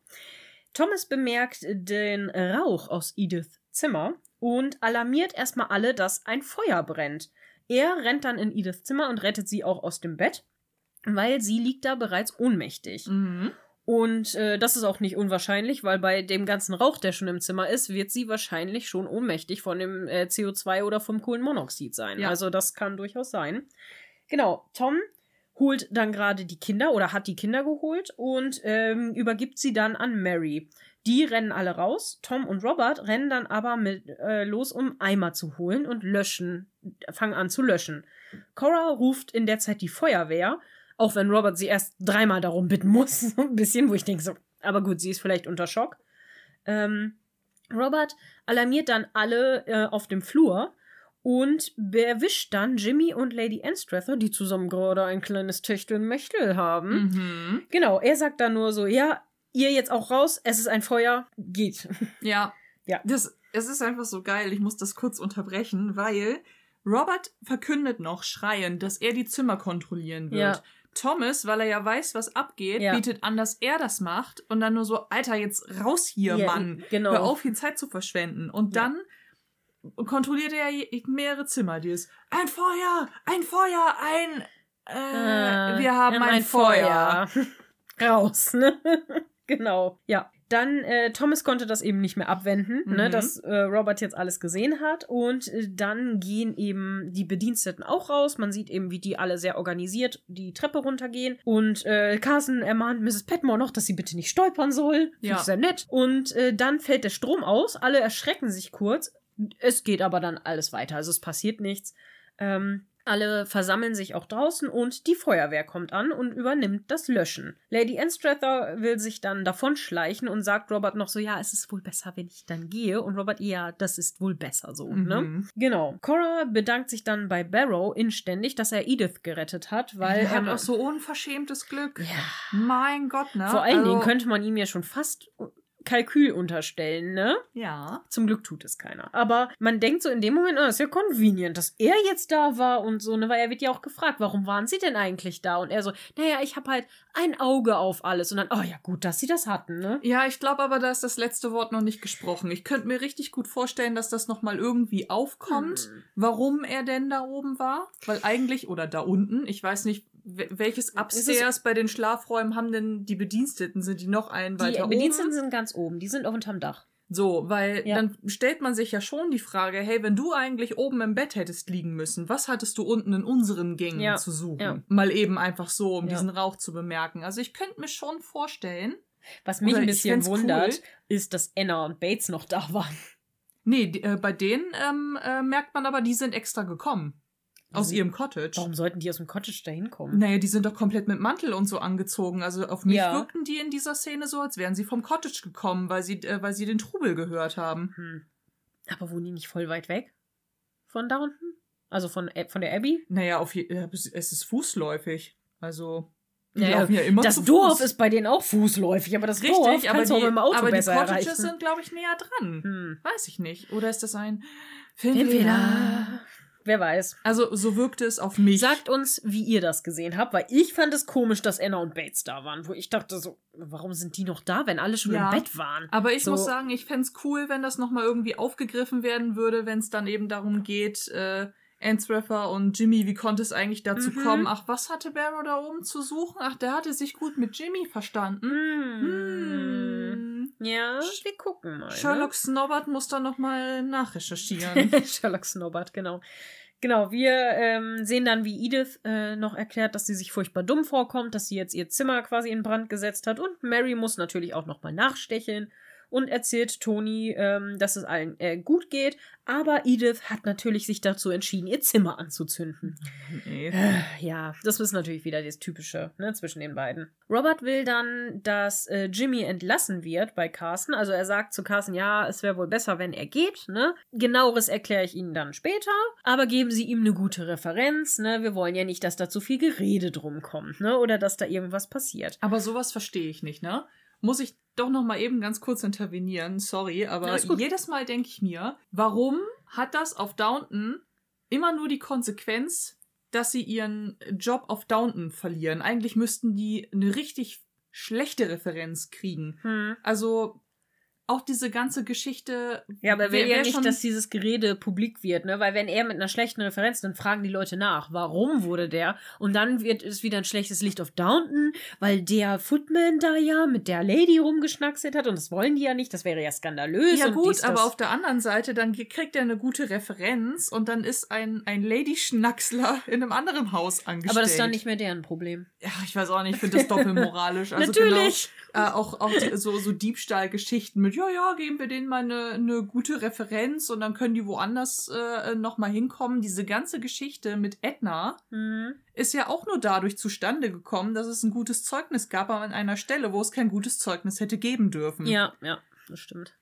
Thomas bemerkt den Rauch aus Ediths Zimmer und alarmiert erstmal alle, dass ein Feuer brennt. Er rennt dann in Ediths Zimmer und rettet sie auch aus dem Bett, weil sie liegt da bereits ohnmächtig. Mhm. Und äh, das ist auch nicht unwahrscheinlich, weil bei dem ganzen Rauch, der schon im Zimmer ist, wird sie wahrscheinlich schon ohnmächtig von dem äh, CO2 oder vom Kohlenmonoxid sein. Ja. Also das kann durchaus sein. Genau, Tom holt dann gerade die Kinder oder hat die Kinder geholt und ähm, übergibt sie dann an Mary. Die rennen alle raus. Tom und Robert rennen dann aber mit, äh, los, um Eimer zu holen und löschen, fangen an zu löschen. Cora ruft in der Zeit die Feuerwehr, auch wenn Robert sie erst dreimal darum bitten muss. <laughs> So ein bisschen, wo ich denke so, aber gut, sie ist vielleicht unter Schock. Ähm, Robert alarmiert dann alle äh, auf dem Flur und erwischt dann Jimmy und Lady Anstrather, die zusammen gerade ein kleines Techtelmechtel haben. Mhm. Genau, er sagt dann nur so, ja, ihr jetzt auch raus, es ist ein Feuer, geht. <laughs> Ja. Ja. Das, es ist einfach so geil. Ich muss das kurz unterbrechen, weil Robert verkündet noch schreiend, dass er die Zimmer kontrollieren wird. Ja. Thomas, weil er ja weiß, was abgeht, Ja. bietet an, dass er das macht und dann nur so, Alter, jetzt raus hier, Ja, Mann. genau. Hör auf, hier Zeit zu verschwenden. Und Ja. dann kontrolliert er mehrere Zimmer, die ist, ein Feuer, ein Feuer, ein, äh, wir haben ein, Feuer. <laughs> Raus, ne? <laughs> genau. Ja. Dann, äh, Thomas konnte das eben nicht mehr abwenden, ne, Mhm. dass äh, Robert jetzt alles gesehen hat. Und äh, dann gehen eben die Bediensteten auch raus. Man sieht eben, wie die alle sehr organisiert die Treppe runtergehen. Und äh, Carson ermahnt Mrs. Petmore noch, dass sie bitte nicht stolpern soll. Ja. ich sehr nett. Und äh, dann fällt der Strom aus. Alle erschrecken sich kurz. Es geht aber dann alles weiter. Also es passiert nichts. Ähm, alle versammeln sich auch draußen und die Feuerwehr kommt an und übernimmt das Löschen. Lady Anstrather will sich dann davonschleichen und sagt Robert noch so, ja, es ist wohl besser, wenn ich dann gehe. Und Robert, ja, das ist wohl besser so, ne? Mhm. Genau. Cora bedankt sich dann bei Barrow inständig, dass er Edith gerettet hat, weil er hat auch so unverschämtes Glück. Ja. Mein Gott, ne? Vor allen Also- Dingen könnte man ihm ja schon fast Kalkül unterstellen, ne? Ja. Zum Glück tut es keiner. Aber man denkt so in dem Moment, ah, ist ja convenient, dass er jetzt da war und so, ne? Weil er wird ja auch gefragt, warum waren sie denn eigentlich da? Und er so, naja, ich habe halt ein Auge auf alles. Und dann, oh ja, gut, dass sie das hatten, ne? Ja, ich glaube aber, da ist das letzte Wort noch nicht gesprochen. Ich könnte mir richtig gut vorstellen, dass das nochmal irgendwie aufkommt, Hm. warum er denn da oben war. Weil eigentlich, oder da unten, ich weiß nicht, welches Upstairs bei den Schlafräumen haben denn die Bediensteten? Sind die noch einen Die weiter Bediensteten oben? sind ganz oben, die sind auch unterm Dach. So, weil Ja. dann stellt man sich ja schon die Frage, hey, wenn du eigentlich oben im Bett hättest liegen müssen, was hattest du unten in unseren Gängen Ja, zu suchen? ja. Mal eben einfach so, um diesen Rauch zu bemerken. Also ich könnte mir schon vorstellen, Was mich ein bisschen wundert, cool. ist, dass Anna und Bates noch da waren. Nee, die, äh, bei denen ähm, äh, merkt man aber, die sind extra gekommen. Aus ihrem Cottage. Warum sollten die aus dem Cottage da hinkommen? Naja, die sind doch komplett mit Mantel und so angezogen. Also auf mich Ja. wirkten die in dieser Szene so, als wären sie vom Cottage gekommen, weil sie, äh, weil sie den Trubel gehört haben. Hm. Aber wohnen die nicht voll weit weg? Von da unten? Also von, von der Abbey? Naja, auf je, äh, es ist fußläufig. Also, die Naja, laufen ja immer das Dorf Fuß. ist bei denen auch fußläufig, aber das Dorf Richtig, aber kannst die, du auch mit dem Auto aber die besser Cottages erreichen. sind, glaube ich, näher dran. hm. Weiß ich nicht. Oder ist das ein Filmfehler. Wer weiß. Also, so wirkte es auf mich. Sagt uns, wie ihr das gesehen habt, weil ich fand es komisch, dass Anna und Bates da waren, wo ich dachte so, warum sind die noch da, wenn alle schon Ja. im Bett waren? Aber ich So. muss sagen, ich fänd's cool, wenn das nochmal irgendwie aufgegriffen werden würde, wenn es dann eben darum geht, äh, Anstreffer und Jimmy, wie konnte es eigentlich dazu Mhm. kommen? Ach, was hatte Barrow da oben zu suchen? Ach, der hatte sich gut mit Jimmy verstanden. Hm. Hm. Ja, wir gucken mal. Sherlock Snobbert muss da nochmal nachrecherchieren. Ne? <laughs> Sherlock Snobbert, genau. Genau, wir ähm, sehen dann, wie Edith äh, noch erklärt, dass sie sich furchtbar dumm vorkommt, dass sie jetzt ihr Zimmer quasi in Brand gesetzt hat. Und Mary muss natürlich auch nochmal nachstecheln und erzählt Toni, ähm, dass es allen äh, gut geht. Aber Edith hat natürlich sich dazu entschieden, ihr Zimmer anzuzünden. Nee. Äh, Ja, das ist natürlich wieder das Typische ne, zwischen den beiden. Robert will dann, dass äh, Jimmy entlassen wird bei Carson. Also er sagt zu Carson, ja, es wäre wohl besser, wenn er geht. Ne? Genaueres erkläre ich Ihnen dann später. Aber geben Sie ihm eine gute Referenz. Ne? Wir wollen ja nicht, dass da zu viel Gerede drum kommt. Ne? Oder dass da irgendwas passiert. Aber sowas verstehe ich nicht, ne? Muss ich doch noch mal eben ganz kurz intervenieren. Sorry, aber jedes Mal denke ich mir, warum hat das auf Downton immer nur die Konsequenz, dass sie ihren Job auf Downton verlieren? Eigentlich müssten die eine richtig schlechte Referenz kriegen. Hm. Also auch diese ganze Geschichte. Ja, aber er will ja nicht, dass dieses Gerede publik wird, ne? Weil wenn er mit einer schlechten Referenz, dann fragen die Leute nach, warum wurde der? Und dann wird es wieder ein schlechtes Licht auf Downton, weil der Footman da ja mit der Lady rumgeschnackselt hat und das wollen die ja nicht, das wäre ja skandalös. Ja gut, dies, aber auf der anderen Seite, dann kriegt er eine gute Referenz und dann ist ein, ein Lady-Schnacksler in einem anderen Haus angestellt. Aber das ist dann nicht mehr deren Problem. Ja, ich weiß auch nicht, ich finde das doppelmoralisch. <laughs> Also Natürlich. Genau, äh, auch auch so, so Diebstahlgeschichten mit, ja, ja, geben wir denen mal eine, eine gute Referenz und dann können die woanders äh, nochmal hinkommen. Diese ganze Geschichte mit Edna Mhm. ist ja auch nur dadurch zustande gekommen, dass es ein gutes Zeugnis gab, aber an einer Stelle, wo es kein gutes Zeugnis hätte geben dürfen. Ja, ja, das stimmt.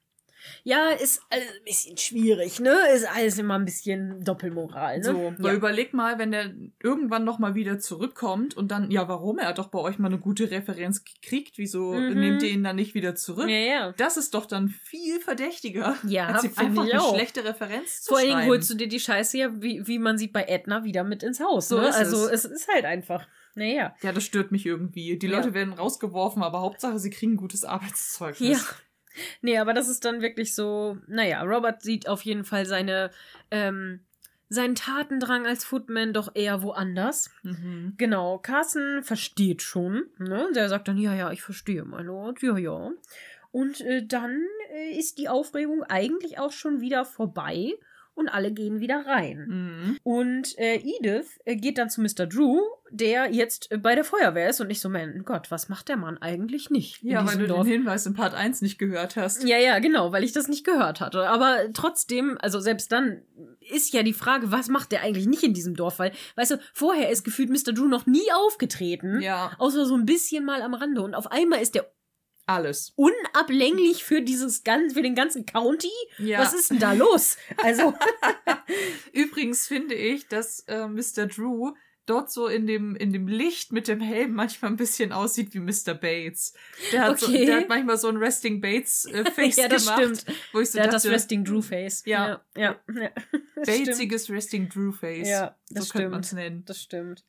Ja, ist alles ein bisschen schwierig, ne? Ist alles immer ein bisschen Doppelmoral, ne? So, weil ja. überleg mal, wenn der irgendwann noch mal wieder zurückkommt und dann, ja, warum? Er hat doch bei euch mal eine gute Referenz gekriegt. Wieso Mhm. nehmt ihr ihn dann nicht wieder zurück? ja, ja. Das ist doch dann viel verdächtiger, Ja, als ihm einfach eine auch. schlechte Referenz zu Vor allen Dingen holst du dir die Scheiße ja, wie, wie man sieht bei Edna, wieder mit ins Haus. So ne? also es. es ist halt einfach. Naja. ja, das stört mich irgendwie. Die Ja. Leute werden rausgeworfen, aber Hauptsache, sie kriegen gutes Arbeitszeugnis. Ja. Nee, aber das ist dann wirklich so, naja, Robert sieht auf jeden Fall seine, ähm, seinen Tatendrang als Footman doch eher woanders. Mhm. Genau, Carson versteht schon, ne? Der sagt dann, ja, ja, ich verstehe, mein Lord, ja, ja. Und äh, dann äh, ist die Aufregung eigentlich auch schon wieder vorbei und alle gehen wieder rein. Mhm. Und äh, Edith äh, geht dann zu Mr. Drew, der jetzt äh, bei der Feuerwehr ist und ich so, mein Gott, was macht der Mann eigentlich nicht Ja, weil du Dorf? den Hinweis in Part 1 nicht gehört hast. Ja, ja, genau, weil ich das nicht gehört hatte. Aber trotzdem, also selbst dann ist ja die Frage, was macht der eigentlich nicht in diesem Dorf? Weil, weißt du, vorher ist gefühlt Mr. Drew noch nie aufgetreten. Ja, Außer so ein bisschen mal am Rande. Und auf einmal ist der alles. unablänglich für dieses ganz, für den ganzen County. Ja. Was ist denn da los? Also, <laughs> Übrigens finde ich, dass äh, Mr. Drew dort so in dem, in dem Licht mit dem Helm manchmal ein bisschen aussieht wie Mr. Bates. Der hat, so, Okay. der hat manchmal so ein Resting Bates äh, <laughs> Face ja, das gemacht. stimmt. Wo ich so Der hat das dachte, Resting Drew Face. Ja. Ja, ja. <laughs> Batesiges Resting Drew Face. Ja, so das könnte man es nennen. Das stimmt.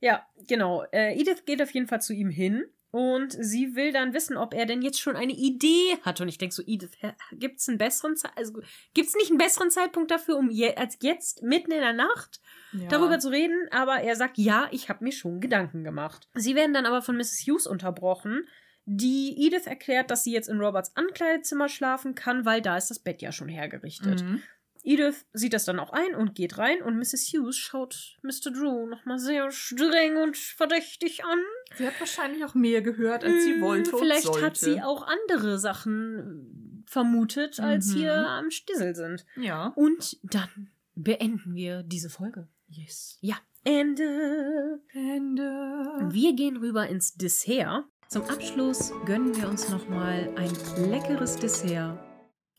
Ja, genau. Äh, Edith geht auf jeden Fall zu ihm hin und sie will dann wissen, ob er denn jetzt schon eine Idee hat. Und ich denke so, Edith, hä, gibt's einen besseren also gibt's nicht einen besseren Zeitpunkt dafür, um je als jetzt mitten in der Nacht Ja. darüber zu reden? Aber er sagt, ja, ich habe mir schon Gedanken gemacht. Sie werden dann aber von Mrs. Hughes unterbrochen. Die Edith erklärt, dass sie jetzt in Roberts Ankleidezimmer schlafen kann, weil da ist das Bett ja schon hergerichtet. Mhm. Edith sieht das dann auch ein und geht rein und Mrs. Hughes schaut Mr. Drew nochmal sehr streng und verdächtig an. Sie hat wahrscheinlich auch mehr gehört, als sie Hm, wollte und Vielleicht sollte. hat sie auch andere Sachen äh, vermutet, als Mhm. hier am Stissel sind. Ja. Und dann beenden wir diese Folge. Yes. Ja, Ende. Ende. Wir gehen rüber ins Dessert. Zum Abschluss gönnen wir uns nochmal ein leckeres Dessert.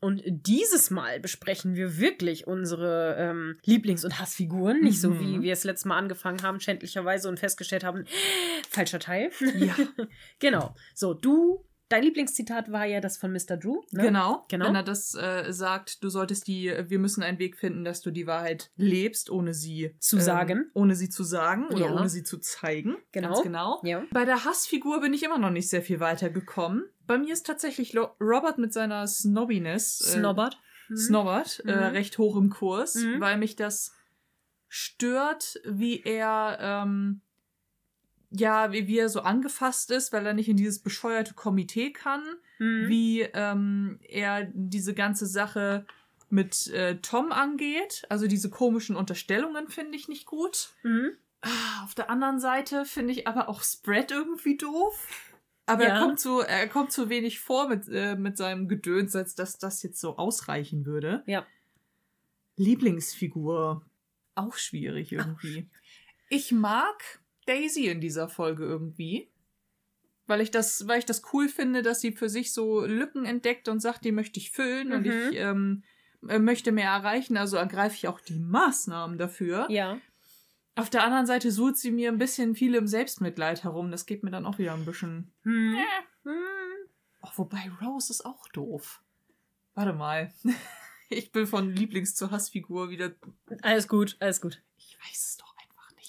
Und dieses Mal besprechen wir wirklich unsere ähm, Lieblings- und Hassfiguren. Nicht so, Mhm. wie wir es letztes Mal angefangen haben, schändlicherweise, und festgestellt haben, falscher Teil. Ja. <laughs> genau. So, du, dein Lieblingszitat war ja das von Mr. Drew. Ne? Genau. Genau. Wenn er das äh, sagt, du solltest die, wir müssen einen Weg finden, dass du die Wahrheit lebst, ohne sie Zu sagen. Ohne sie zu sagen oder Ja. ohne sie zu zeigen. Genau. Ganz genau. Ja. Bei der Hassfigur bin ich immer noch nicht sehr viel weitergekommen. Bei mir ist tatsächlich Robert mit seiner Snobbiness. Snobbert. Äh, Snobbert, äh, Mhm. recht hoch im Kurs, Mhm. weil mich das stört, wie er, ähm, ja, wie, wie er so angefasst ist, weil er nicht in dieses bescheuerte Komitee kann Mhm. wie ähm, er diese ganze Sache mit äh, Tom angeht. Also diese komischen Unterstellungen finde ich nicht gut. Mhm. Ah, Auf der anderen Seite finde ich aber auch Spread irgendwie doof. Aber Ja. er kommt so, er kommt zu wenig vor mit, äh, mit seinem Gedöns, als dass das jetzt so ausreichen würde. Ja. Lieblingsfigur. Auch schwierig irgendwie. Ich mag Daisy in dieser Folge irgendwie. Weil ich das, weil ich das cool finde, dass sie für sich so Lücken entdeckt und sagt, die möchte ich füllen und Mhm. ich ähm, äh, möchte mehr erreichen, also ergreife ich auch die Maßnahmen dafür. Ja. Auf der anderen Seite sucht sie mir ein bisschen viel im Selbstmitleid herum. Das geht mir dann auch wieder ein bisschen. Hm. Hm. Oh, wobei Rose ist auch doof. Warte mal. <laughs> Ich bin von Lieblings- zu Hassfigur wieder. Alles gut, alles gut. Ich weiß es doch.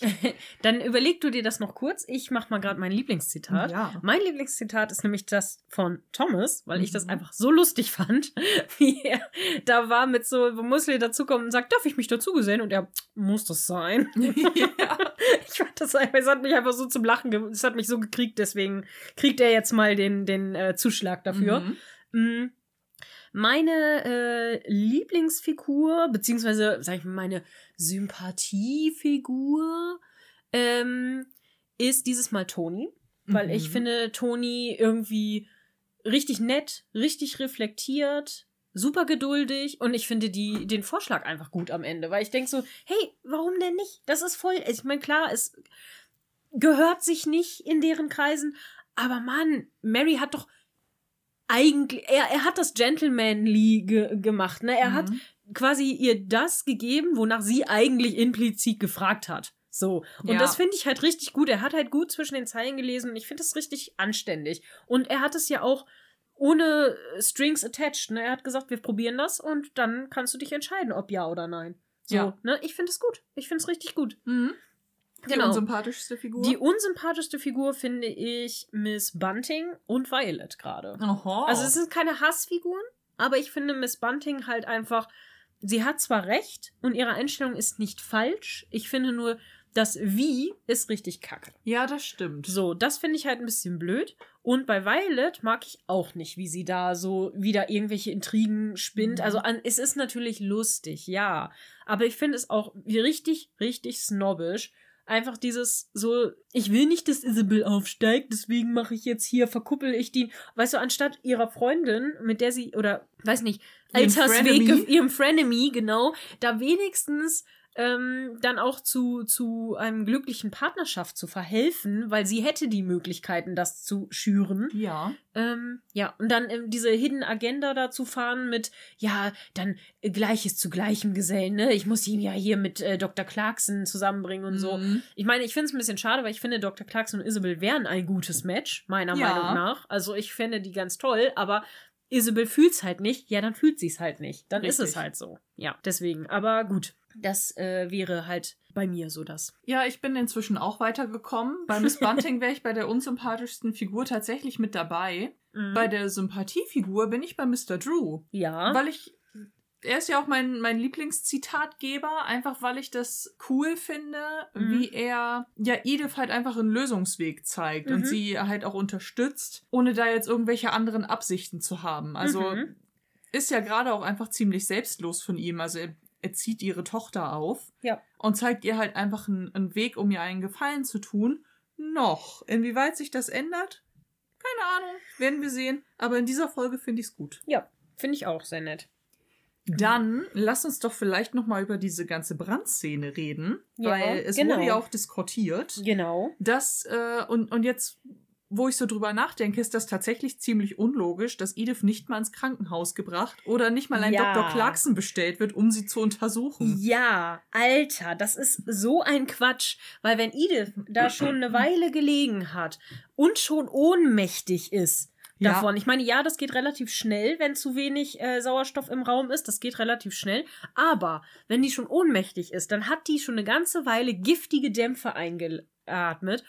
<laughs> Dann überleg du dir das noch kurz. Ich mach mal gerade mein Lieblingszitat. Ja. Mein Lieblingszitat ist nämlich das von Thomas, weil ich das Mhm. einfach so lustig <laughs> fand, wie er da war mit so, wo Musli dazukommt und sagt, darf ich mich dazugesellen? Und er, muss das sein? <laughs> ja. Ich fand das einfach, es hat mich einfach so zum Lachen, es hat mich so gekriegt, deswegen kriegt er jetzt mal den, den äh, Zuschlag dafür. Mhm. Mm. Meine äh, Lieblingsfigur, beziehungsweise, sag ich mal, meine Sympathiefigur, ähm, ist dieses Mal Toni. Weil ich Mhm. finde Toni irgendwie richtig nett, richtig reflektiert, super geduldig und ich finde die, den Vorschlag einfach gut am Ende, weil ich denke so, hey, warum denn nicht? Das ist voll, ich meine, klar, es gehört sich nicht in deren Kreisen, aber Mann, Mary hat doch eigentlich, er, er hat das Gentlemanly ge gemacht, ne? Er hat Mhm. quasi ihr das gegeben, wonach sie eigentlich implizit gefragt hat. So. Und Ja. das finde ich halt richtig gut. Er hat halt gut zwischen den Zeilen gelesen und ich finde das richtig anständig. Und er hat es ja auch ohne äh, Strings attached. Ne? Er hat gesagt, wir probieren das und dann kannst du dich entscheiden, ob ja oder nein. So, Ja. ne? Ich finde es gut. Ich finde es richtig gut. Mhm. Die Genau. unsympathischste Figur. Die unsympathischste Figur finde ich Miss Bunting und Violet gerade. Also es sind keine Hassfiguren, aber ich finde Miss Bunting halt einfach, sie hat zwar recht und ihre Einstellung ist nicht falsch. Ich finde nur, das Wie ist richtig kacke. ja, das stimmt. So, das finde ich halt ein bisschen blöd. Und bei Violet mag ich auch nicht, wie sie da so wieder irgendwelche Intrigen spinnt. Mhm. Also an, es ist natürlich lustig, ja. Aber ich finde es auch wie richtig, richtig snobbisch. Einfach dieses so, ich will nicht, dass Isabel aufsteigt, deswegen mache ich jetzt hier, verkuppel ich die, weißt du, anstatt ihrer Freundin, mit der sie, oder weiß nicht, Frenemy. ihrem Frenemy, genau, da wenigstens ähm, dann auch zu, zu einem glücklichen Partnerschaft zu verhelfen, weil sie hätte die Möglichkeiten, das zu schüren. Ja. Ähm, ja, und dann ähm, diese Hidden Agenda dazu fahren mit, ja, dann äh, Gleiches zu Gleichem Gesellen, ne? Ich muss ihn ja hier mit äh, Dr. Clarkson zusammenbringen und so. Mhm. Ich meine, ich finde es ein bisschen schade, weil ich finde, Dr. Clarkson und Isabel wären ein gutes Match, meiner Ja. Meinung nach. Also ich fände die ganz toll, aber Isabel fühlt's halt nicht, ja, dann fühlt sie's halt nicht. Dann ist es Richtig. halt so. Ja, deswegen. Aber gut, das äh, wäre halt bei mir so das. Ja, ich bin inzwischen auch weitergekommen. Bei Miss <laughs> Bunting wäre ich bei der unsympathischsten Figur tatsächlich mit dabei. Mhm. Bei der Sympathiefigur bin ich bei Mr. Drew. ja. Weil ich. Er ist ja auch mein, mein Lieblingszitatgeber, einfach weil ich das cool finde, Mhm. wie er ja Edith halt einfach einen Lösungsweg zeigt Mhm. und sie halt auch unterstützt, ohne da jetzt irgendwelche anderen Absichten zu haben. Also Mhm. ist ja gerade auch einfach ziemlich selbstlos von ihm. Also er, er zieht ihre Tochter auf Ja. und zeigt ihr halt einfach einen, einen Weg, um ihr einen Gefallen zu tun. Noch. Inwieweit sich das ändert? Keine Ahnung. Werden wir sehen. Aber in dieser Folge finde ich es gut. Ja, finde ich auch sehr nett. Dann lass uns doch vielleicht noch mal über diese ganze Brandszene reden, Ja, weil es genau. wurde ja auch diskutiert, Genau. dass äh, und und jetzt wo ich so drüber nachdenke, ist das tatsächlich ziemlich unlogisch, dass Edith nicht mal ins Krankenhaus gebracht oder nicht mal ein Ja. Dr. Clarkson bestellt wird, um sie zu untersuchen. Ja, Alter, das ist so ein Quatsch, weil wenn Edith da schon eine Weile gelegen hat und schon ohnmächtig ist Ja. davon, ich meine, ja, das geht relativ schnell, wenn zu wenig äh, Sauerstoff im Raum ist, das geht relativ schnell, aber wenn die schon ohnmächtig ist, dann hat die schon eine ganze Weile giftige Dämpfe eingeatmet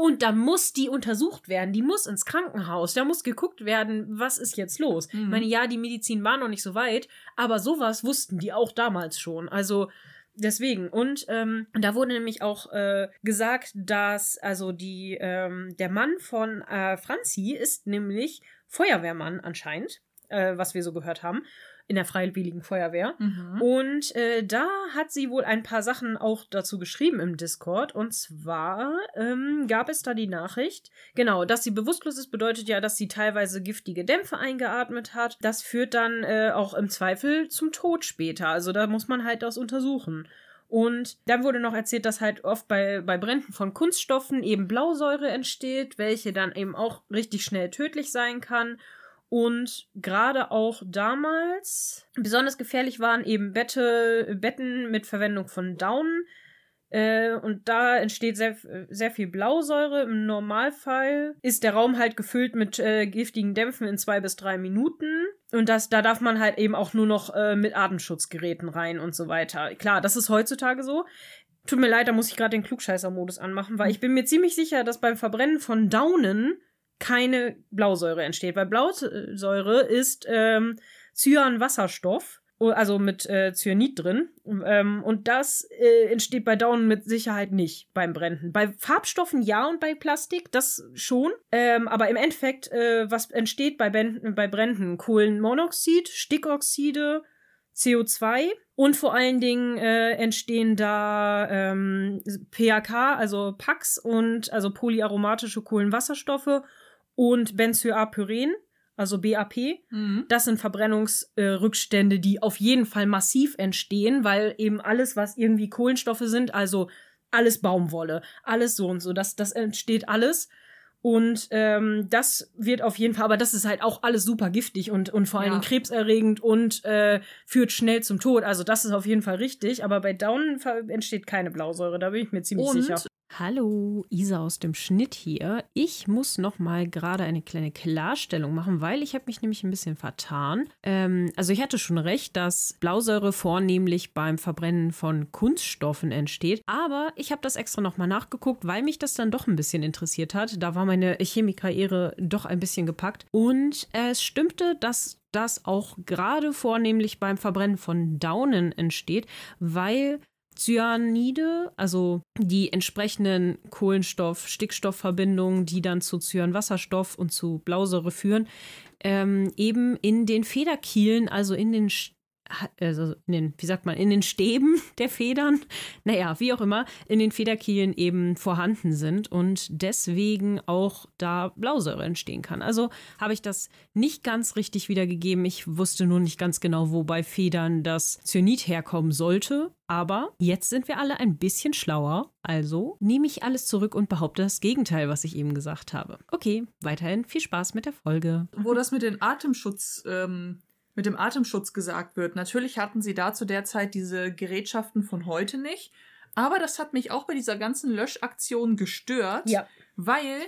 und da muss die untersucht werden, die muss ins Krankenhaus, da muss geguckt werden, was ist jetzt los. Mhm. Ich meine, ja, die Medizin war noch nicht so weit, aber sowas wussten die auch damals schon. Also deswegen. Und ähm, da wurde nämlich auch äh, gesagt, dass also die ähm, der Mann von äh, Franzi ist nämlich Feuerwehrmann anscheinend, äh, was wir so gehört haben. In der Freiwilligen Feuerwehr. Mhm. Und äh, da hat sie wohl ein paar Sachen auch dazu geschrieben im Discord. Und zwar ähm, gab es da die Nachricht, genau, dass sie bewusstlos ist, bedeutet ja, dass sie teilweise giftige Dämpfe eingeatmet hat. Das führt dann äh, auch im Zweifel zum Tod später. Also da muss man halt das untersuchen. Und dann wurde noch erzählt, dass halt oft bei, bei Bränden von Kunststoffen eben Blausäure entsteht, welche dann eben auch richtig schnell tödlich sein kann. Und gerade auch damals besonders gefährlich waren eben Bette, Betten mit Verwendung von Daunen. Äh, und da entsteht sehr, sehr viel Blausäure. Im Normalfall ist der Raum halt gefüllt mit äh, giftigen Dämpfen in zwei bis drei Minuten. Und das, da darf man halt eben auch nur noch äh, mit Atemschutzgeräten rein und so weiter. Klar, das ist heutzutage so. Tut mir leid, da muss ich gerade den Klugscheißer-Modus anmachen, weil ich bin mir ziemlich sicher, dass beim Verbrennen von Daunen keine Blausäure entsteht. Weil Blausäure ist ähm, Cyanwasserstoff, also mit äh, Cyanid drin. Ähm, und das äh, entsteht bei Daunen mit Sicherheit nicht beim Brennen. Bei Farbstoffen ja und bei Plastik, das schon. Ähm, aber im Endeffekt, äh, was entsteht bei, bei Bränden? Kohlenmonoxid, Stickoxide, CO2 und vor allen Dingen äh, entstehen da ähm, PAK, also PAX und also polyaromatische Kohlenwasserstoffe und Benzoapyren, also BAP. Mhm. Das sind Verbrennungsrückstände, äh, die auf jeden Fall massiv entstehen, weil eben alles, was irgendwie Kohlenstoffe sind, also alles Baumwolle, alles so und so, das, das entsteht alles. Und ähm, das wird auf jeden Fall, aber das ist halt auch alles super giftig und, und vor allen Ja. Krebserregend und äh, führt schnell zum Tod. Also das ist auf jeden Fall richtig, aber bei Daunen ver- entsteht keine Blausäure, da bin ich mir ziemlich Und sicher. Hallo, Isa aus dem Schnitt hier. Ich muss noch mal gerade eine kleine Klarstellung machen, weil ich habe mich nämlich ein bisschen vertan. Ähm, also ich hatte schon recht, dass Blausäure vornehmlich beim Verbrennen von Kunststoffen entsteht. Aber ich habe das extra noch mal nachgeguckt, weil mich das dann doch ein bisschen interessiert hat. Da war meine Chemiker-Ehre doch ein bisschen gepackt. Und es stimmte, dass das auch gerade vornehmlich beim Verbrennen von Daunen entsteht, weil Cyanide, also die entsprechenden Kohlenstoff-Stickstoffverbindungen, die dann zu Cyanwasserstoff und zu Blausäure führen, ähm, eben in den Federkielen, also in den Sch- also in den, wie sagt man, in den Stäben <laughs> der Federn, naja, wie auch immer, in den Federkielen eben vorhanden sind und deswegen auch da Blausäure entstehen kann. Also habe ich das nicht ganz richtig wiedergegeben. Ich wusste nur nicht ganz genau, wo bei Federn das Cyanid herkommen sollte. Aber jetzt sind wir alle ein bisschen schlauer. Also nehme ich alles zurück und behaupte das Gegenteil, was ich eben gesagt habe. Okay, weiterhin viel Spaß mit der Folge. wo das mit den Atemschutz, ähm, mit dem Atemschutz gesagt wird. Natürlich hatten sie da zu der Zeit diese Gerätschaften von heute nicht. Aber das hat mich auch bei dieser ganzen Löschaktion gestört. Ja. Weil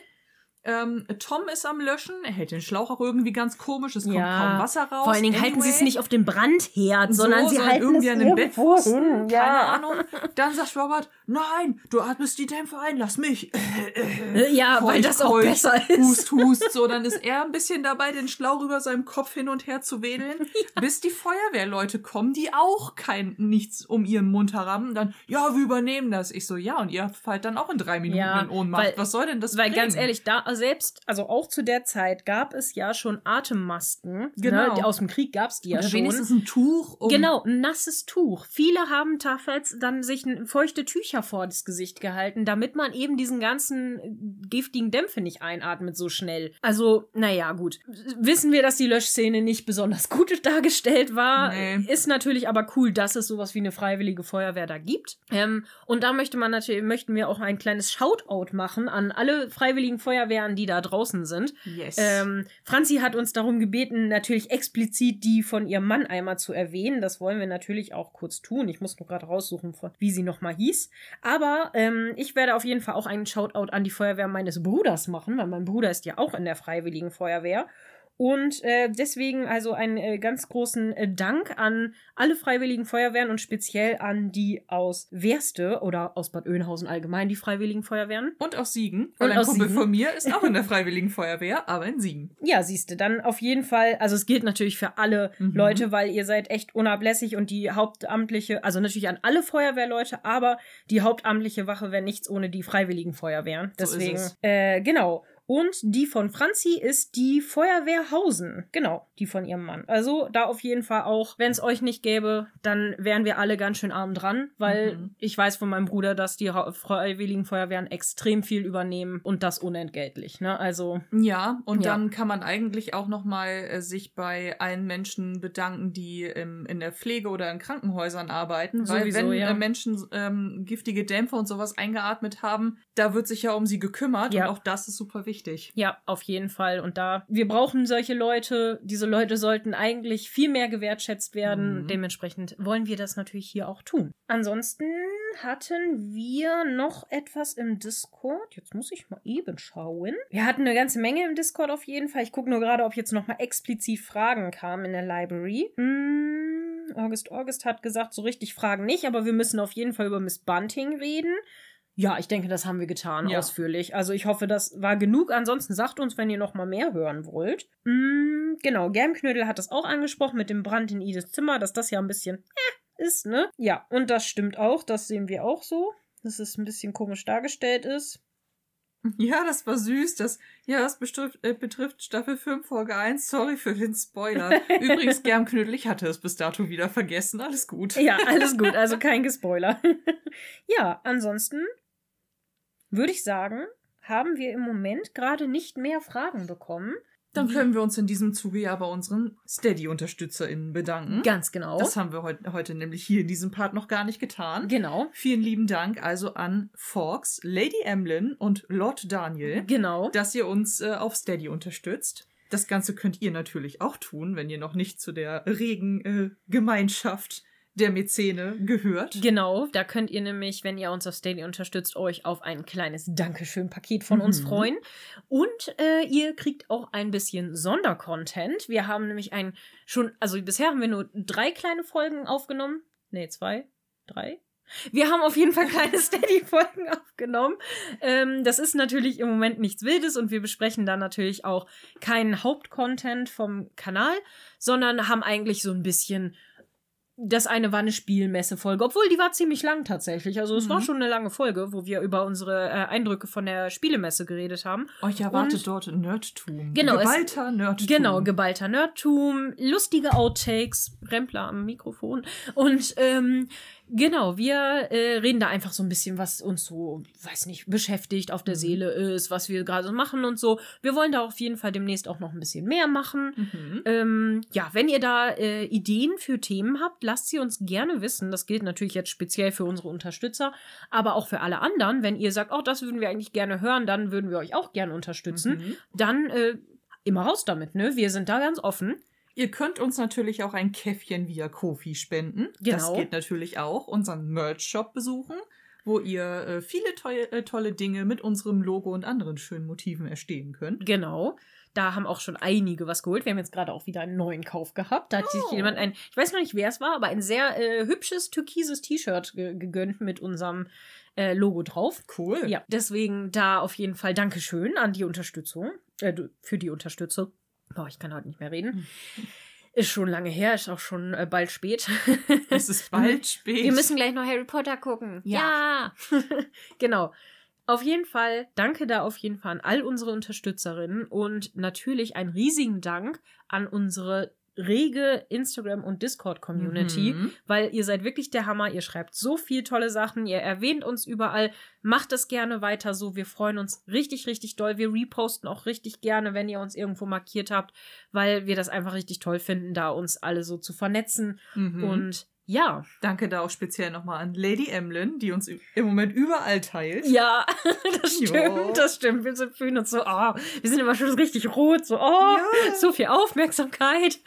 ähm, Tom ist am Löschen, er hält den Schlauch auch irgendwie ganz komisch, es kommt Ja. kaum Wasser raus. Vor allen Dingen halten sie es Anyway. nicht auf dem Brandherd, sondern so, sie sondern halten irgendwie es an den irgendwo Bettpfosten, hin. keine Ja. Ahnung. Dann sagt Robert, nein, du atmest die Dämpfe ein, lass mich. Äh, Ja, weil Keuch, das auch keuch, besser ist. Hust, hust. So, dann ist er ein bisschen dabei, den Schlauch über seinem Kopf hin und her zu wedeln, <laughs> bis die Feuerwehrleute kommen, die auch kein nichts um ihren Mund haben. Dann, ja, wir übernehmen das. Ich so, ja, und ihr fallt dann auch in drei Minuten Ja, in Ohnmacht. weil- Was soll denn das Weil bringen? ganz ehrlich, da selbst, also auch zu der Zeit gab es ja schon Atemmasken. Genau. Ne? Aus dem Krieg gab es die ja Oder schon. wenigstens ein Tuch. Um Genau, ein nasses Tuch. Viele haben tafells dann sich feuchte Tücher vor das Gesicht gehalten, damit man eben diesen ganzen giftigen Dämpfe nicht einatmet so schnell. Also, naja, gut. Wissen wir, dass die Löschszene nicht besonders gut <laughs> dargestellt war. Nee. Ist natürlich aber cool, dass es sowas wie eine freiwillige Feuerwehr da gibt. Ähm, und da möchte man natürlich, möchten wir auch ein kleines Shoutout machen an alle freiwilligen Feuerwehren, die da draußen sind. Yes. Ähm, Franzi hat uns darum gebeten, natürlich explizit die von ihrem Mann einmal zu erwähnen. Das wollen wir natürlich auch kurz tun. Ich muss nur gerade raussuchen, wie sie nochmal hieß. Aber ähm, ich werde auf jeden Fall auch einen Shoutout an die Feuerwehr meines Bruders machen, weil mein Bruder ist ja auch in der Freiwilligen Feuerwehr. Und äh, deswegen also einen äh, ganz großen äh, Dank an alle Freiwilligen Feuerwehren und speziell an die aus Werste oder aus Bad Oeynhausen allgemein, die Freiwilligen Feuerwehren. und aus Siegen. Weil Und ein Kumpel Siegen. von mir ist auch in der <laughs> Freiwilligen Feuerwehr, aber in Siegen. Ja, siehste, dann auf jeden Fall, also es gilt natürlich für alle Mhm. Leute, weil ihr seid echt unablässig und die hauptamtliche, also natürlich an alle Feuerwehrleute, aber die hauptamtliche Wache wäre nichts ohne die freiwilligen Feuerwehren. So Deswegen, es. äh, genau. Und die von Franzi ist die Feuerwehr Hausen. Genau, die von ihrem Mann. Also da auf jeden Fall auch, wenn es euch nicht gäbe, dann wären wir alle ganz schön arm dran, weil Mhm. ich weiß von meinem Bruder, dass die Freiwilligen Feuerwehren extrem viel übernehmen und das unentgeltlich. Ne? Also Ja, und Ja. dann kann man eigentlich auch noch mal äh, sich bei allen Menschen bedanken, die im, in der Pflege oder in Krankenhäusern arbeiten, weil Sowieso, wenn ja. äh, Menschen ähm, giftige Dämpfe und sowas eingeatmet haben, da wird sich ja um sie gekümmert Ja. und auch das ist super wichtig. Ja, auf jeden Fall. Und da, wir brauchen solche Leute. Diese Leute sollten eigentlich viel mehr gewertschätzt werden. Mhm. Dementsprechend wollen wir das natürlich hier auch tun. Ansonsten hatten wir noch etwas im Discord. Jetzt muss ich mal eben schauen. Wir hatten eine ganze Menge im Discord auf jeden Fall. Ich gucke nur gerade, ob jetzt noch mal explizit Fragen kamen in der Library. Mm, August August hat gesagt, so richtig Fragen nicht, aber wir müssen auf jeden Fall über Miss Bunting reden. Ja, ich denke, das haben wir getan, Ja. ausführlich. Also ich hoffe, das war genug. Ansonsten sagt uns, wenn ihr noch mal mehr hören wollt. Mm, genau, Germknödel hat das auch angesprochen mit dem Brand in Ides Zimmer, dass das ja ein bisschen äh, ist, ne? Ja, und das stimmt auch. Das sehen wir auch so, dass es ein bisschen komisch dargestellt ist. Ja, das war süß. Das, ja, das betrifft, äh, betrifft Staffel 5, Folge 1. Sorry für den Spoiler. <laughs> Übrigens, Germknödel, ich hatte es bis dato wieder vergessen. Alles gut. Ja, alles gut, also kein Gespoiler. <laughs> ja, ansonsten würde ich sagen, haben wir im Moment gerade nicht mehr Fragen bekommen. Dann können wir uns in diesem Zuge ja bei unseren Steady-UnterstützerInnen bedanken. Ganz genau. Das haben wir heut, heute nämlich hier in diesem Part noch gar nicht getan. genau. Vielen lieben Dank also an Fox, Lady Emlyn und Lord Daniel, Genau. dass ihr uns äh, auf Steady unterstützt. Das Ganze könnt ihr natürlich auch tun, wenn ihr noch nicht zu der regen äh, Gemeinschaft der Mäzene gehört. Genau, da könnt ihr nämlich, wenn ihr uns auf Steady unterstützt, euch auf ein kleines Dankeschön-Paket von uns Mhm. freuen. Und äh, ihr kriegt auch ein bisschen Sondercontent. Wir haben nämlich ein schon, also bisher haben wir nur drei kleine Folgen aufgenommen. Nee, zwei, drei. Wir haben auf jeden Fall kleine <laughs> Steady-Folgen aufgenommen. Ähm, das ist natürlich im Moment nichts Wildes und wir besprechen da natürlich auch keinen Hauptcontent vom Kanal, sondern haben eigentlich so ein bisschen das eine war eine Spielmesse-Folge, obwohl die war ziemlich lang tatsächlich. Also es war Mhm. schon eine lange Folge, wo wir über unsere äh, Eindrücke von der Spielemesse geredet haben. Euch erwartet Und- dort Nerdtum. Genau, es- Geballter Nerdtum. Genau, geballter Nerdtum, lustige Outtakes, Rempler am Mikrofon. Und ähm, genau, wir äh, reden da einfach so ein bisschen, was uns so, weiß nicht, beschäftigt, auf der Mhm. Seele ist, was wir gerade so machen und so. Wir wollen da auf jeden Fall demnächst auch noch ein bisschen mehr machen. Mhm. Ähm, ja, wenn ihr da äh, Ideen für Themen habt, lasst sie uns gerne wissen. Das gilt natürlich jetzt speziell für unsere Unterstützer, aber auch für alle anderen. Wenn ihr sagt, oh, das würden wir eigentlich gerne hören, dann würden wir euch auch gerne unterstützen. Mhm. Dann äh, immer raus damit, ne? Wir sind da ganz offen. Ihr könnt uns natürlich auch ein Käffchen via Kofi spenden. Das Genau. geht natürlich auch. Unseren Merch-Shop besuchen, wo ihr äh, viele tolle, äh, tolle Dinge mit unserem Logo und anderen schönen Motiven erstehen könnt. Genau. Da haben auch schon einige was geholt. Wir haben jetzt gerade auch wieder einen neuen Kauf gehabt. Da hat sich Oh. jemand ein, ich weiß noch nicht, wer es war, aber ein sehr äh, hübsches türkises T-Shirt ge gegönnt mit unserem äh, Logo drauf. Cool. Ja, deswegen da auf jeden Fall Dankeschön an die Unterstützung, äh, für die Unterstützung. Boah, ich kann heute nicht mehr reden. Ist schon lange her, ist auch schon äh, bald spät. <laughs> Es ist bald <laughs> spät. Wir müssen gleich noch Harry Potter gucken. Ja. Ja. <laughs> genau. Auf jeden Fall, danke da auf jeden Fall an all unsere Unterstützerinnen und natürlich einen riesigen Dank an unsere rege Instagram- und Discord-Community, Mhm. weil ihr seid wirklich der Hammer. Ihr schreibt so viel tolle Sachen, ihr erwähnt uns überall. Macht es gerne weiter so. Wir freuen uns richtig, richtig doll. Wir reposten auch richtig gerne, wenn ihr uns irgendwo markiert habt, weil wir das einfach richtig toll finden, da uns alle so zu vernetzen. Mhm. Und ja, Danke da auch speziell nochmal an Lady Emlyn, die uns im Moment überall teilt. Ja, <laughs> das Jo. stimmt, das stimmt. Wir sind fühlen uns so, oh, wir sind immer schon richtig rot, so, oh, Ja. so viel Aufmerksamkeit.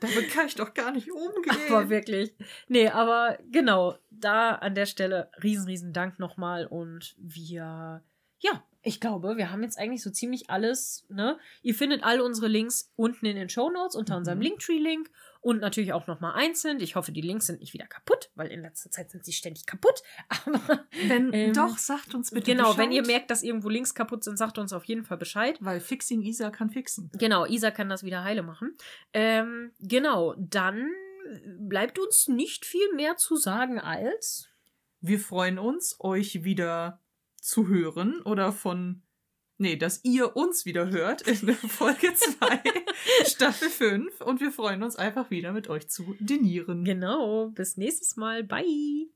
Damit kann ich doch gar nicht umgehen. Aber wirklich. Nee, aber genau, da an der Stelle riesen, riesen Dank nochmal und wir, ja, ich glaube, wir haben jetzt eigentlich so ziemlich alles, ne? Ihr findet alle unsere Links unten in den Show Notes unter Mhm. unserem Linktree-Link und natürlich auch nochmal einzeln. Ich hoffe, die Links sind nicht wieder kaputt, weil in letzter Zeit sind sie ständig kaputt. <laughs> Aber Wenn Ähm, doch, sagt uns bitte genau, Bescheid. wenn ihr merkt, dass irgendwo Links kaputt sind, sagt uns auf jeden Fall Bescheid. Weil Fixing Isa kann fixen. Genau, Isa kann das wieder heile machen. Ähm, genau, dann bleibt uns nicht viel mehr zu sagen als. Wir freuen uns, euch wieder zu hören oder von nee, dass ihr uns wieder hört in Folge <laughs> 2, Staffel 5. Und wir freuen uns einfach wieder mit euch zu dinieren. Genau. Bis nächstes Mal. Bye.